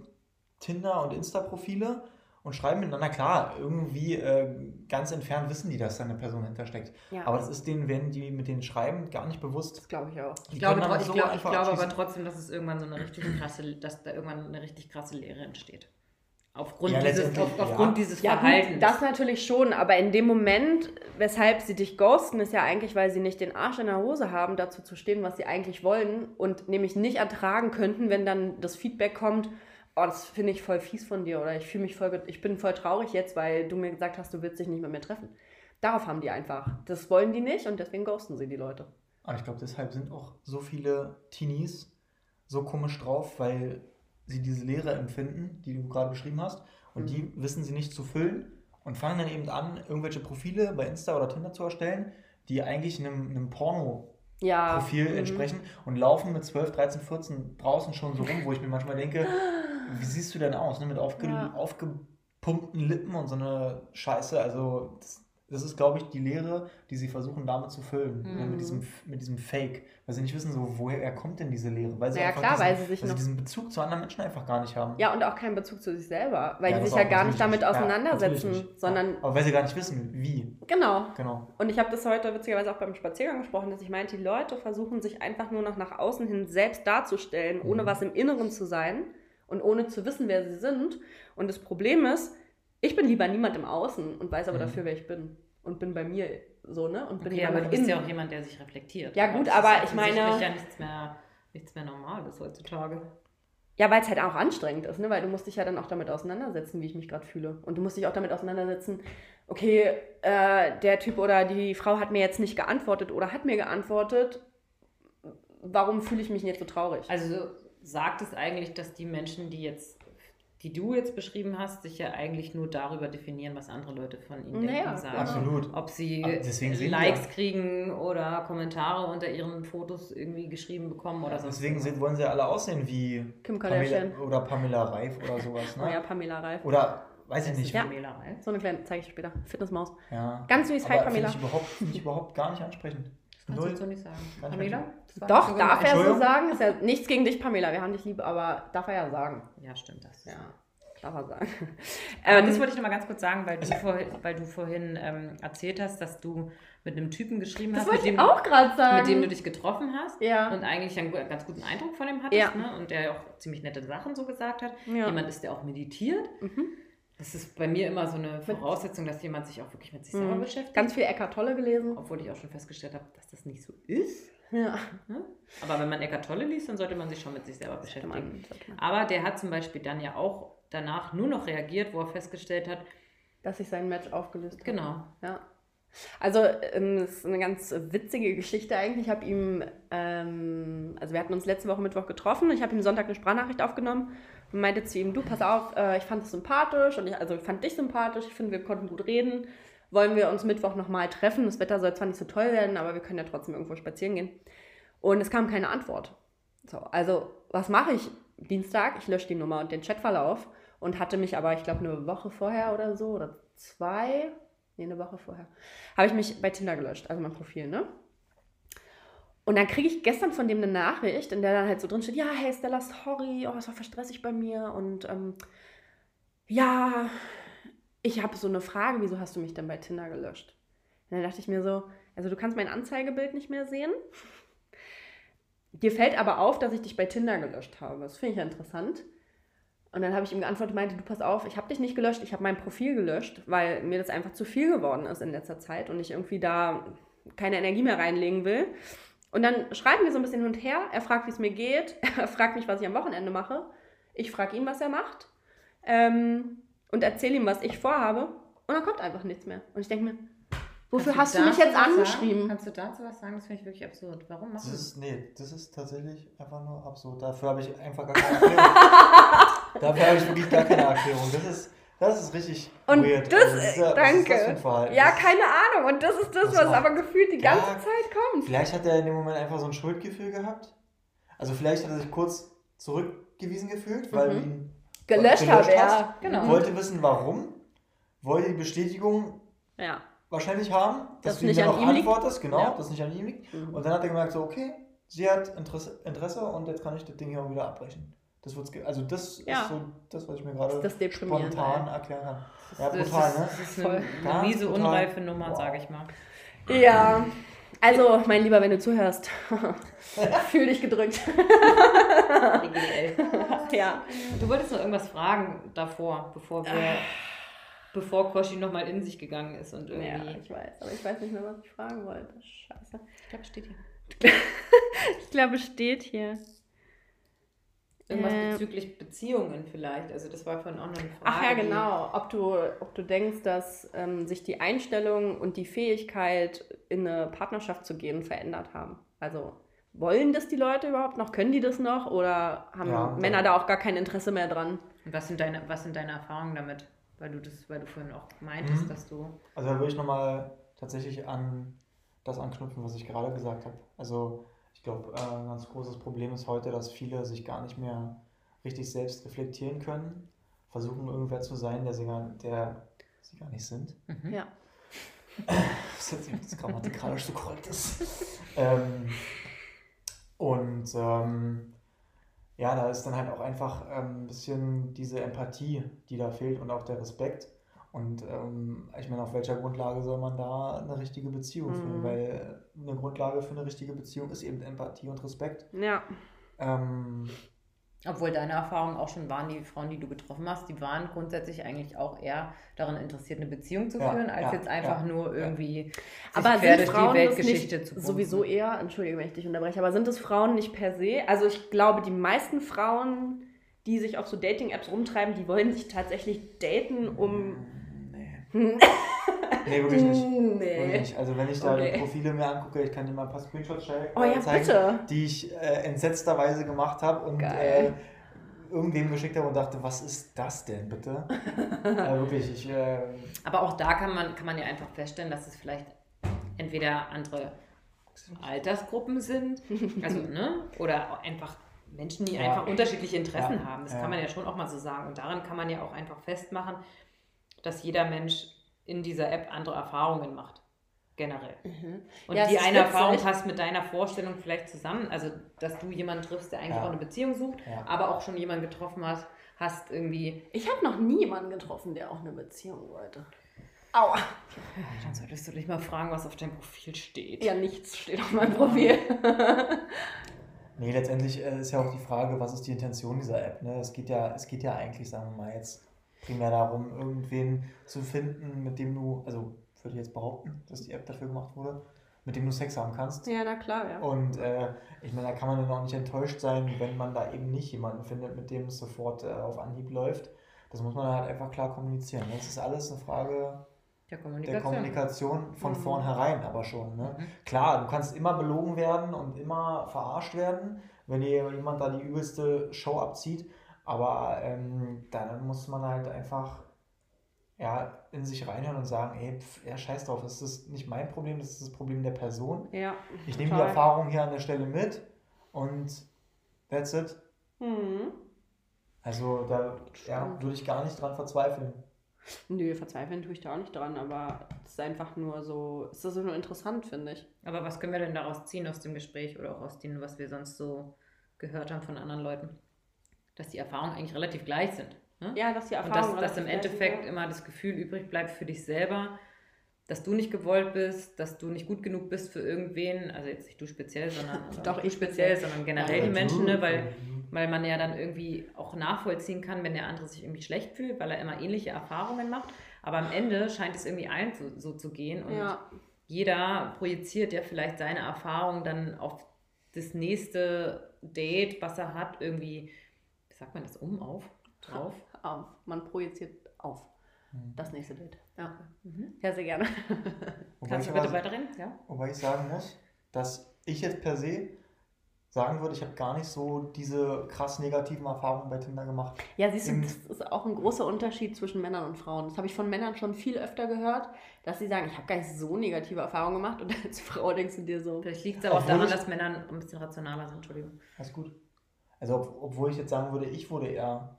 Speaker 4: Tinder- und Insta-Profile und schreiben miteinander. Klar, irgendwie äh, ganz entfernt wissen die, dass da eine Person hintersteckt.
Speaker 2: ja.
Speaker 4: Aber das ist denen, wenn die mit denen schreiben, gar nicht bewusst.
Speaker 2: das glaube ich auch.
Speaker 4: Die
Speaker 3: Ich glaube, tro- ich,
Speaker 4: so
Speaker 3: glaube, ich glaube aber trotzdem, dass es irgendwann so eine richtig krasse, dass da irgendwann eine richtig krasse Lehre entsteht. Aufgrund
Speaker 4: Ja,
Speaker 3: dieses, auf, aufgrund
Speaker 4: ja.
Speaker 3: dieses
Speaker 2: Ja,
Speaker 3: Verhaltens.
Speaker 2: gut, das natürlich schon, aber in dem Moment, weshalb sie dich ghosten, ist ja eigentlich, weil sie nicht den Arsch in der Hose haben, dazu zu stehen, was sie eigentlich wollen und nämlich nicht ertragen könnten, wenn dann das Feedback kommt, oh, das finde ich voll fies von dir oder ich fühle mich voll, ich bin voll traurig jetzt, weil du mir gesagt hast, du willst dich nicht mit mir treffen. Darauf haben die einfach. Das wollen die nicht und deswegen ghosten sie die Leute.
Speaker 4: Aber ich glaube, deshalb sind auch so viele Teenies so komisch drauf, weil sie diese Leere empfinden, die du gerade beschrieben hast. Und die wissen sie nicht zu füllen und fangen dann eben an, irgendwelche Profile bei Insta oder Tinder zu erstellen, die eigentlich einem, einem Porno-Profil
Speaker 2: Ja. mhm.
Speaker 4: entsprechen und laufen mit 12, 13, 14 draußen schon so rum, wo ich mir manchmal denke, (gasps) wie siehst du denn aus? Ne? Mit aufge
Speaker 2: Ja.
Speaker 4: aufgepumpten Lippen und so eine Scheiße. Also das, das ist, glaube ich, die Lehre, die sie versuchen damit zu füllen. Ne?
Speaker 2: Mhm.
Speaker 4: Mit, diesem, mit diesem Fake. Weil sie nicht wissen, so, woher kommt denn diese Lehre? Weil sie einfach
Speaker 2: klar,
Speaker 4: diesen,
Speaker 2: weil sie sich
Speaker 4: weil sie
Speaker 2: noch-
Speaker 4: diesen Bezug zu anderen Menschen einfach gar nicht haben.
Speaker 2: Ja, und auch keinen Bezug zu sich selber, weil
Speaker 4: Ja,
Speaker 2: die sich ja gar nicht damit.
Speaker 4: Ja,
Speaker 2: auseinandersetzen,
Speaker 4: nicht.
Speaker 2: sondern
Speaker 4: Ja. Aber weil sie gar nicht wissen, wie.
Speaker 2: genau.
Speaker 4: Genau.
Speaker 2: Und ich habe das heute witzigerweise auch beim Spaziergang gesprochen, dass ich meinte, die Leute versuchen sich einfach nur noch nach außen hin selbst darzustellen, ohne
Speaker 4: Mhm.
Speaker 2: was im Inneren zu sein und ohne zu wissen, wer sie sind. Und das Problem ist, ich bin lieber niemand im Außen und weiß aber
Speaker 4: Mhm.
Speaker 2: dafür, wer ich bin. Und bin bei mir so, ne? Und bin
Speaker 3: okay, aber du bist ja
Speaker 2: innen.
Speaker 3: auch jemand, der sich reflektiert.
Speaker 2: Ja, gut,
Speaker 3: das
Speaker 2: aber
Speaker 3: ist
Speaker 2: ich meine-
Speaker 3: offensichtlich ja nichts mehr, nichts mehr Normales heutzutage.
Speaker 2: Ja, weil es halt auch anstrengend ist, ne? Weil du musst dich ja dann auch damit auseinandersetzen, wie ich mich gerade fühle. Und du musst dich auch damit auseinandersetzen, okay, äh, der Typ oder die Frau hat mir jetzt nicht geantwortet oder hat mir geantwortet. Warum fühle ich mich jetzt so traurig?
Speaker 3: Also sagt es eigentlich, dass die Menschen, die jetzt die du jetzt beschrieben hast, sich ja eigentlich nur darüber definieren, was andere Leute von ihnen
Speaker 2: Naja,
Speaker 3: denken, sagen.
Speaker 4: Absolut.
Speaker 3: Ob sie Likes
Speaker 4: ja-
Speaker 3: kriegen oder Kommentare unter ihren Fotos irgendwie geschrieben bekommen oder sonst
Speaker 4: Deswegen sind, wollen sie alle aussehen wie
Speaker 2: Kim
Speaker 4: Pamela,
Speaker 2: Kardashian.
Speaker 4: oder Pamela Reif oder sowas.
Speaker 2: Oh
Speaker 4: Ne?
Speaker 2: ja, Pamela Reif.
Speaker 4: Oder weiß ich nicht.
Speaker 2: Ja.
Speaker 3: Pamela Reif.
Speaker 2: So eine kleine, zeige ich später. Fitnessmaus.
Speaker 4: Ja.
Speaker 2: Ganz süß, hi
Speaker 4: Aber
Speaker 2: Pamela.
Speaker 4: Finde ich, überhaupt- finde ich überhaupt gar nicht ansprechend.
Speaker 3: Kannst du
Speaker 4: Null.
Speaker 3: jetzt so nicht sagen. Pamela?
Speaker 2: Doch, darf er so sagen. Ist ja nichts gegen dich, Pamela. Wir haben dich lieb, aber darf er ja sagen.
Speaker 3: Ja, stimmt das.
Speaker 2: Ja, darf er sagen. (laughs)
Speaker 3: Aber
Speaker 2: Ähm,
Speaker 3: das wollte ich noch mal ganz kurz sagen, weil du, vorhin, weil du vorhin ähm, erzählt hast, dass du mit einem Typen geschrieben
Speaker 2: das
Speaker 3: hast, mit
Speaker 2: wollte ich
Speaker 3: dem,
Speaker 2: auch gerade sagen.
Speaker 3: mit dem du dich getroffen hast
Speaker 2: Ja.
Speaker 3: und eigentlich einen ganz guten Eindruck von ihm hattest
Speaker 2: Ja.
Speaker 3: ne? und der ja auch ziemlich nette Sachen so gesagt hat.
Speaker 2: Ja.
Speaker 3: Jemand ist, der auch meditiert.
Speaker 2: Mhm.
Speaker 3: Das ist bei mir immer so eine Voraussetzung, dass jemand sich auch wirklich mit sich selber
Speaker 2: Mhm.
Speaker 3: beschäftigt.
Speaker 2: Ganz viel Eckart Tolle gelesen.
Speaker 3: Obwohl ich auch schon festgestellt habe, dass das nicht so ist.
Speaker 2: Ja.
Speaker 3: Ne? Aber wenn man Eckart Tolle liest, dann sollte man sich schon mit sich selber beschäftigen.
Speaker 2: man.
Speaker 3: Aber der hat zum Beispiel dann ja auch danach nur noch reagiert, wo er festgestellt hat,
Speaker 2: Dass sich sein Match aufgelöst hat.
Speaker 3: genau,
Speaker 2: Ja. Also, ähm, das ist eine ganz witzige Geschichte eigentlich. Ich habe ihm, ähm, also wir hatten uns letzte Woche Mittwoch getroffen. Ich habe ihm Sonntag eine Sprachnachricht aufgenommen und meinte zu ihm, du, pass auf, äh, ich fand es sympathisch und ich, also ich fand dich sympathisch. Ich finde, wir konnten gut reden. Wollen wir uns Mittwoch nochmal treffen? Das Wetter soll zwar nicht so toll werden, aber wir können ja trotzdem irgendwo spazieren gehen. Und es kam keine Antwort. So, also, was mache ich Dienstag? Ich lösche die Nummer und den Chatverlauf und hatte mich aber, ich glaube, eine Woche vorher oder so oder zwei, nee, eine Woche vorher, habe ich mich bei Tinder gelöscht, also mein Profil, ne? Und dann kriege ich gestern von dem eine Nachricht, in der dann halt so drin steht, ja, hey Stella, sorry, oh, es war voll stressig bei mir und ähm, ja, ich habe so eine Frage, wieso hast du mich denn bei Tinder gelöscht? Und dann dachte ich mir so, also du kannst mein Anzeigebild nicht mehr sehen. Dir fällt aber auf, dass ich dich bei Tinder gelöscht habe. Das finde ich ja interessant. Und dann habe ich ihm geantwortet, meinte, du pass auf, ich habe dich nicht gelöscht, ich habe mein Profil gelöscht, weil mir das einfach zu viel geworden ist in letzter Zeit und ich irgendwie da keine Energie mehr reinlegen will. Und dann schreiben wir so ein bisschen hin und her. Er fragt, wie es mir geht. (laughs) Er fragt mich, was ich am Wochenende mache. Ich frage ihn, was er macht. Ähm, und erzähle ihm, was ich vorhabe. Und dann kommt einfach nichts mehr. Und ich denke mir, wofür hast du mich jetzt angeschrieben?
Speaker 3: Sagen? Kannst du dazu was sagen? Das finde ich wirklich absurd. Warum machst
Speaker 4: Das
Speaker 3: du
Speaker 4: ist, nee, das ist tatsächlich einfach nur absurd. Dafür habe ich einfach gar keine Erklärung. (laughs) Dafür habe ich wirklich gar keine Erklärung. Das ist, das ist richtig
Speaker 2: Und
Speaker 4: weird.
Speaker 2: das,
Speaker 4: Also, ist ja-
Speaker 2: danke.
Speaker 4: das Verhalten?
Speaker 2: ja,
Speaker 4: Das-
Speaker 2: keine Ahnung. Und das ist das,
Speaker 4: Das
Speaker 2: was aber gefühlt die ganze Zeit kommt.
Speaker 4: Vielleicht hat er in dem Moment einfach so ein Schuldgefühl gehabt. Also vielleicht hat er sich kurz zurückgewiesen gefühlt, weil
Speaker 2: Mhm.
Speaker 4: ihn
Speaker 2: Gelöscht,
Speaker 4: gelöscht hast.
Speaker 2: er.
Speaker 3: Genau.
Speaker 4: wollte wissen, warum. Wollte die Bestätigung
Speaker 2: Ja.
Speaker 4: wahrscheinlich haben, dass
Speaker 2: Dass
Speaker 4: du ihm
Speaker 2: nicht
Speaker 4: dann
Speaker 2: an ihm liegt.
Speaker 4: antwortest, genau,
Speaker 2: Ja.
Speaker 4: dass nicht an ihm liegt.
Speaker 2: Mhm.
Speaker 4: Und dann hat er gemerkt, so, okay, sie hat Interesse, Interesse und jetzt kann ich das Ding hier auch wieder abbrechen. Das wird's ge- also das
Speaker 2: Ja.
Speaker 4: ist so das, was ich mir gerade spontan erklären kann. Ja, brutal, ne?
Speaker 3: Das ist
Speaker 2: Voll.
Speaker 3: eine, eine miese,
Speaker 4: brutal.
Speaker 3: unreife Nummer,
Speaker 4: Wow.
Speaker 3: sage ich mal.
Speaker 2: Ja. Also, mein Lieber, wenn du zuhörst, (laughs) fühl dich gedrückt. (laughs) ja.
Speaker 3: Du wolltest noch irgendwas fragen davor, bevor wir, bevor Koshi nochmal in sich gegangen ist und
Speaker 2: ja,
Speaker 3: irgendwie.
Speaker 2: ich weiß. Aber ich weiß nicht mehr, was ich fragen wollte. Scheiße.
Speaker 3: Ich glaube, steht hier. (laughs)
Speaker 2: Ich glaube, es steht hier.
Speaker 3: Irgendwas
Speaker 2: Äh.
Speaker 3: bezüglich Beziehungen vielleicht. Also das war vorhin auch noch eine Frage.
Speaker 2: Ach ja, genau. Ob du, ob du denkst, dass ähm, sich die Einstellung und die Fähigkeit, in eine Partnerschaft zu gehen, verändert haben. Also wollen das die Leute überhaupt noch? Können die das noch? Oder haben
Speaker 4: Ja,
Speaker 2: Männer
Speaker 4: da-
Speaker 2: da auch gar kein Interesse mehr dran?
Speaker 3: Und was sind deine, was sind deine Erfahrungen damit? Weil du das, weil du vorhin auch meintest,
Speaker 4: Mhm.
Speaker 3: dass du.
Speaker 4: Also da würde ich nochmal tatsächlich an das anknüpfen, was ich gerade gesagt habe. Also glaube, äh, ein ganz großes Problem ist heute, dass viele sich gar nicht mehr richtig selbst reflektieren können, versuchen irgendwer zu sein, der sie gar, der sie gar nicht sind.
Speaker 3: Mhm.
Speaker 2: Ja. (laughs)
Speaker 4: Was jetzt jetzt grammatikalisch so korrekt ist. ähm, und ähm, ja, da ist dann halt auch einfach ähm, ein bisschen diese Empathie, die da fehlt und auch der Respekt. Und ähm, ich meine, auf welcher Grundlage soll man da eine richtige Beziehung führen?
Speaker 2: Mhm.
Speaker 4: Weil eine Grundlage für eine richtige Beziehung ist eben Empathie und Respekt.
Speaker 2: Ja.
Speaker 4: Ähm,
Speaker 3: Obwohl deine Erfahrungen auch schon waren, die Frauen, die du getroffen hast, die waren grundsätzlich eigentlich auch eher daran interessiert, eine Beziehung zu
Speaker 4: Ja,
Speaker 3: führen, als
Speaker 4: ja,
Speaker 3: jetzt einfach
Speaker 4: ja,
Speaker 3: nur
Speaker 4: ja.
Speaker 3: irgendwie
Speaker 2: Aber sind
Speaker 3: durch
Speaker 2: Frauen
Speaker 3: die Weltgeschichte
Speaker 2: nicht
Speaker 3: zu bumsen.
Speaker 2: sowieso eher, entschuldige, wenn ich dich unterbreche, aber sind es Frauen nicht per se? Also ich glaube, die meisten Frauen, die sich auf so Dating-Apps rumtreiben, die wollen sich tatsächlich daten, um... (laughs)
Speaker 4: nee. wirklich nicht. Wirklich
Speaker 2: Nee.
Speaker 4: nicht. Also wenn ich da
Speaker 2: Okay.
Speaker 4: Profile mir angucke, ich kann dir mal ein paar Screenshots
Speaker 2: Oh ja,
Speaker 4: zeigen,
Speaker 2: bitte.
Speaker 4: die ich äh, entsetzterweise gemacht habe und äh, irgendwem geschickt habe und dachte, was ist das denn bitte? ja, (laughs) wirklich, ich. Äh,
Speaker 3: Aber auch da kann man, kann man ja einfach feststellen, dass es vielleicht entweder andere Altersgruppen sind, (laughs) also, ne? Oder einfach Menschen, die
Speaker 4: Ja.
Speaker 3: einfach unterschiedliche Interessen
Speaker 4: Ja,
Speaker 3: haben. Das
Speaker 4: ja.
Speaker 3: kann man ja schon auch mal so sagen. Und daran kann man ja auch einfach festmachen, dass jeder Mensch in dieser App andere Erfahrungen macht. Generell. Und
Speaker 2: Ja,
Speaker 3: die eine. Erfahrung passt mit deiner Vorstellung vielleicht zusammen. Also, dass du jemanden triffst, der eigentlich
Speaker 4: Ja.
Speaker 3: auch eine Beziehung sucht,
Speaker 4: Ja.
Speaker 3: aber auch schon jemanden getroffen hast, hast irgendwie.
Speaker 2: Ich habe noch nie jemanden getroffen, der auch eine Beziehung wollte. Aua.
Speaker 3: Dann solltest du dich mal fragen, was auf deinem Profil steht.
Speaker 2: Ja, nichts steht auf meinem Profil. (laughs)
Speaker 4: Nee, letztendlich äh, ist ja auch die Frage, was ist die Intention dieser App? Ne? Es, geht ja, es geht ja eigentlich, sagen wir mal, jetzt primär darum, irgendwen zu finden, mit dem du, also würde ich jetzt behaupten, dass die App dafür gemacht wurde, mit dem du Sex haben kannst.
Speaker 2: ja, na klar, ja.
Speaker 4: Und äh, ich meine, da kann man dann auch nicht enttäuscht sein, wenn man da eben nicht jemanden findet, mit dem es sofort äh, auf Anhieb läuft. Das muss man halt einfach klar kommunizieren. Das ist alles eine Frage
Speaker 3: Der
Speaker 4: der
Speaker 3: Kommunikation.
Speaker 4: Kommunikation von
Speaker 2: Mhm.
Speaker 4: vornherein aber schon. Ne?
Speaker 3: Mhm.
Speaker 4: Klar, du kannst immer belogen werden und immer verarscht werden, wenn dir jemand da die übelste Show abzieht. Aber ähm, dann muss man halt einfach ja, in sich reinhören und sagen, ey, pf, ja, scheiß drauf, das ist nicht mein Problem, das ist das Problem der Person.
Speaker 2: Ja.
Speaker 4: Ich nehme die. Erfahrung hier an der Stelle mit und that's it.
Speaker 2: Mhm.
Speaker 4: Also da ja, würde ich gar nicht dran verzweifeln.
Speaker 2: Nö, verzweifeln tue ich da auch nicht dran, aber es ist einfach nur so, es ist nur interessant, finde ich.
Speaker 3: Aber was können wir denn daraus ziehen aus dem Gespräch oder auch aus dem, was wir sonst so gehört haben von anderen Leuten? Dass die Erfahrungen eigentlich relativ gleich sind. Ne?
Speaker 2: Ja, dass die
Speaker 3: Und
Speaker 2: Erfahrung.
Speaker 3: dass, dass im Endeffekt
Speaker 2: ist,
Speaker 3: immer das Gefühl übrig bleibt für dich selber, dass du nicht gewollt bist, dass du nicht gut genug bist für irgendwen, also jetzt nicht du speziell, sondern (laughs)
Speaker 2: Doch,
Speaker 3: nicht
Speaker 2: ich
Speaker 3: speziell, sondern generell
Speaker 4: Ja,
Speaker 3: die Menschen, ne? weil, weil man ja dann irgendwie auch nachvollziehen kann, wenn der andere sich irgendwie schlecht fühlt, weil er immer ähnliche Erfahrungen macht. Aber am Ende scheint es irgendwie allen so, so zu gehen und
Speaker 2: Ja.
Speaker 3: jeder projiziert ja vielleicht seine Erfahrung dann auf das nächste Date, was er hat, irgendwie, wie sagt man das, um, auf, drauf? (laughs)
Speaker 2: Auf. Man projiziert auf.
Speaker 4: Mhm.
Speaker 2: Das nächste Date. Ja.
Speaker 3: Mhm.
Speaker 2: Ja, sehr gerne. (laughs)
Speaker 4: Wobei
Speaker 3: Kannst du bitte
Speaker 4: aber-
Speaker 3: weiterreden? Ja.
Speaker 4: Wobei ich sagen muss, dass ich jetzt per se sagen würde, ich habe gar nicht so diese krass negativen Erfahrungen bei Tinder gemacht.
Speaker 2: Ja, siehst du,
Speaker 4: Im-
Speaker 2: das ist auch ein großer Unterschied zwischen Männern und Frauen. Das habe ich von Männern schon viel öfter gehört, dass sie sagen, ich habe gar nicht so negative Erfahrungen gemacht und (laughs) als Frau denkst du dir so,
Speaker 3: Vielleicht liegt es aber auch daran, dass Männer ein bisschen rationaler sind, Entschuldigung.
Speaker 4: Alles gut. Also ob, obwohl ich jetzt sagen würde, ich wurde eher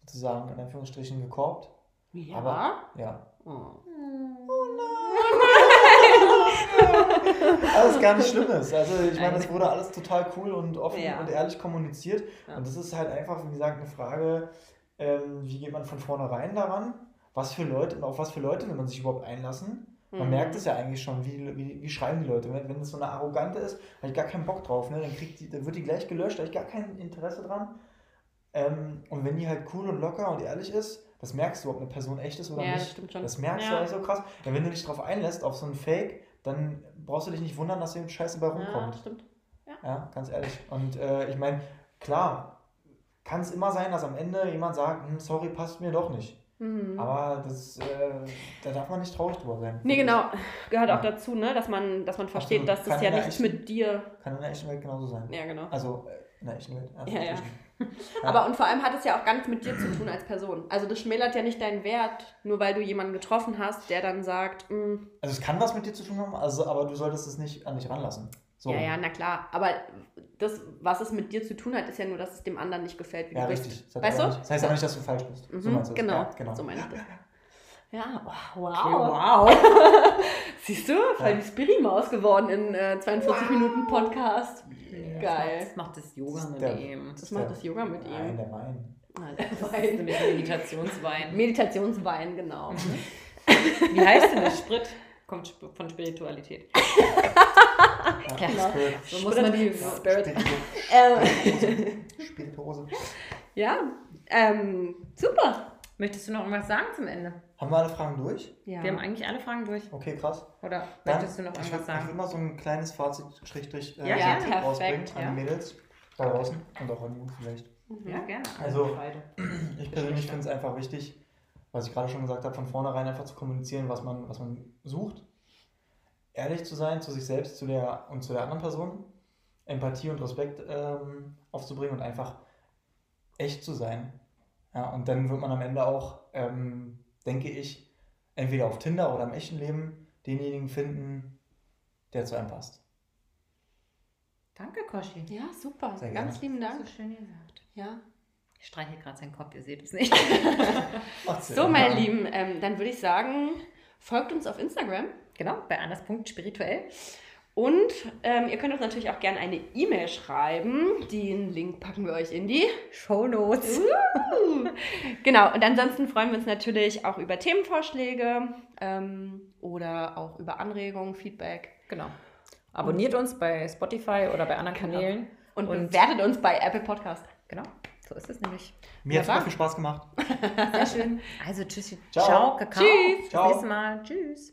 Speaker 4: sozusagen in Anführungsstrichen gekorbt.
Speaker 2: ja.
Speaker 4: Aber ja.
Speaker 2: oh. (laughs)
Speaker 4: Alles gar nicht Schlimmes. Also ich meine, es wurde alles total cool und offen
Speaker 2: Ja.
Speaker 4: und ehrlich kommuniziert.
Speaker 2: Ja.
Speaker 4: Und das ist halt einfach, wie gesagt, eine Frage, ähm, wie geht man von vornherein daran? Was für Leute und auf was für Leute will man sich überhaupt einlassen? Man
Speaker 2: Mhm.
Speaker 4: merkt es ja eigentlich schon, wie, wie, wie schreiben die Leute. Wenn, wenn es so eine arrogante ist, habe ich gar keinen Bock drauf. Ne? Dann, kriegt die, dann wird die gleich gelöscht, da habe ich gar kein Interesse dran. Ähm, und wenn die halt cool und locker und ehrlich ist, das merkst du, ob eine Person echt ist oder
Speaker 2: Ja, das
Speaker 4: nicht.
Speaker 2: stimmt schon.
Speaker 4: Das merkst
Speaker 3: Ja.
Speaker 4: du also krass. Ja, wenn du dich drauf einlässt, auf so einen Fake, dann brauchst du dich nicht wundern, dass dir Scheiße bei
Speaker 2: Ja,
Speaker 4: rumkommt.
Speaker 2: das stimmt.
Speaker 4: Ja, ganz ehrlich. Und äh, ich meine, klar, kann es immer sein, dass am Ende jemand sagt, hm, sorry, passt mir doch nicht.
Speaker 2: Mhm.
Speaker 4: Aber das, äh, da darf man nicht traurig drüber sein.
Speaker 2: Nee, genau. Gehört auch
Speaker 4: Ja.
Speaker 2: dazu, ne? dass, man, dass man versteht,
Speaker 4: Absolut.
Speaker 2: dass das
Speaker 4: Kann
Speaker 2: ja nichts mit dir.
Speaker 4: Kann in der echten Welt genauso sein.
Speaker 2: Ja, genau.
Speaker 4: Also in der echten Welt.
Speaker 2: Ja, ja. (laughs)
Speaker 4: Ja.
Speaker 2: Aber und vor allem hat es ja auch gar nichts mit dir zu tun als Person. Also das schmälert ja nicht deinen Wert, nur weil du jemanden getroffen hast, der dann sagt, "Mm,
Speaker 4: Also es kann was mit dir zu tun haben, also, aber du solltest es nicht an dich ranlassen. So.
Speaker 2: ja, ja, na klar. Aber das, was es mit dir zu tun hat, ist ja nur, dass es dem anderen nicht gefällt, wie
Speaker 4: Ja,
Speaker 2: du
Speaker 4: richtig.
Speaker 2: bist.
Speaker 4: Das,
Speaker 2: Weißt du?
Speaker 4: nicht, das heißt aber nicht, dass du falsch bist.
Speaker 2: Mhm,
Speaker 4: so meinst
Speaker 2: genau,
Speaker 4: Ja, genau.
Speaker 2: so meine ich das. (laughs) Ja, wow.
Speaker 3: Okay, wow. (laughs)
Speaker 2: Siehst du, voll die Spiri-Maus geworden in äh, 42 Minuten Podcast. Geil.
Speaker 3: Das macht das Yoga
Speaker 4: Das
Speaker 3: mit
Speaker 4: der-
Speaker 3: ihm.
Speaker 2: Das macht das Yoga mit
Speaker 4: Nein,
Speaker 2: ihm.
Speaker 4: der Wein. (laughs)
Speaker 2: Der
Speaker 3: Das ist
Speaker 2: Wein.
Speaker 3: nämlich Meditationswein.
Speaker 2: Meditationswein, genau.
Speaker 3: Wie heißt denn das? Sprit? Kommt von Spiritualität.
Speaker 4: Ja,
Speaker 2: Genau.
Speaker 3: So muss man die.
Speaker 2: Spirit.
Speaker 4: Spirituose.
Speaker 2: Ähm, ja, ähm, super.
Speaker 3: Möchtest du noch irgendwas sagen zum Ende?
Speaker 4: Haben wir alle Fragen durch?
Speaker 2: Ja.
Speaker 3: Wir haben eigentlich alle Fragen durch.
Speaker 4: Okay, krass.
Speaker 3: Oder
Speaker 4: Dann,
Speaker 3: möchtest du noch
Speaker 4: ich
Speaker 3: irgendwas
Speaker 4: Ich
Speaker 3: sagen?
Speaker 4: würde mal so ein kleines Fazit, Schrägstrich, äh,
Speaker 3: Ja,
Speaker 2: ja, perfekt,
Speaker 4: rausbringen
Speaker 3: ja.
Speaker 4: an die Mädels da draußen und auch an Jungs vielleicht.
Speaker 3: Ja, gerne.
Speaker 4: Also-
Speaker 3: beide. (clears throat)
Speaker 4: Ich persönlich finde es einfach wichtig, was ich gerade schon gesagt habe, von vornherein einfach zu kommunizieren, was man, was man sucht. Ehrlich zu sein zu sich selbst zu der, und zu der anderen Person. Empathie und Respekt ähm, aufzubringen und einfach echt zu sein. Ja, und dann wird man am Ende auch, ähm, denke ich, entweder auf Tinder oder im echten Leben denjenigen finden, der zu einem passt.
Speaker 3: Danke, Koshi.
Speaker 2: Ja, super.
Speaker 4: Sehr
Speaker 2: Ganz
Speaker 4: gerne.
Speaker 2: lieben Dank.
Speaker 3: So schön gesagt.
Speaker 2: Ja.
Speaker 3: Ich streiche gerade seinen Kopf, ihr seht es nicht. (laughs)
Speaker 2: So, meine. Lieben, ähm, dann würde ich sagen, folgt uns auf Instagram.
Speaker 3: Genau, bei anders.spirituell.
Speaker 2: Und ähm, ihr könnt uns natürlich auch gerne eine E-Mail schreiben. Den Link packen wir euch in die.
Speaker 3: Show Notes. (laughs)
Speaker 2: Genau, und ansonsten freuen wir uns natürlich auch über Themenvorschläge ähm, oder auch über Anregungen, Feedback.
Speaker 3: Genau. Abonniert uns bei Spotify oder bei anderen
Speaker 2: Genau.
Speaker 3: Kanälen.
Speaker 2: Und,
Speaker 3: Und-
Speaker 2: bewertet uns bei Apple Podcast.
Speaker 3: Genau, so ist es nämlich.
Speaker 4: Mir hat es super viel Spaß gemacht. (laughs)
Speaker 3: Sehr schön. Also tschüss.
Speaker 4: Ciao.
Speaker 3: Ciao, Kakao.
Speaker 2: Tschüss.
Speaker 3: Bis
Speaker 4: Ciao.
Speaker 3: nächstes Mal. Tschüss.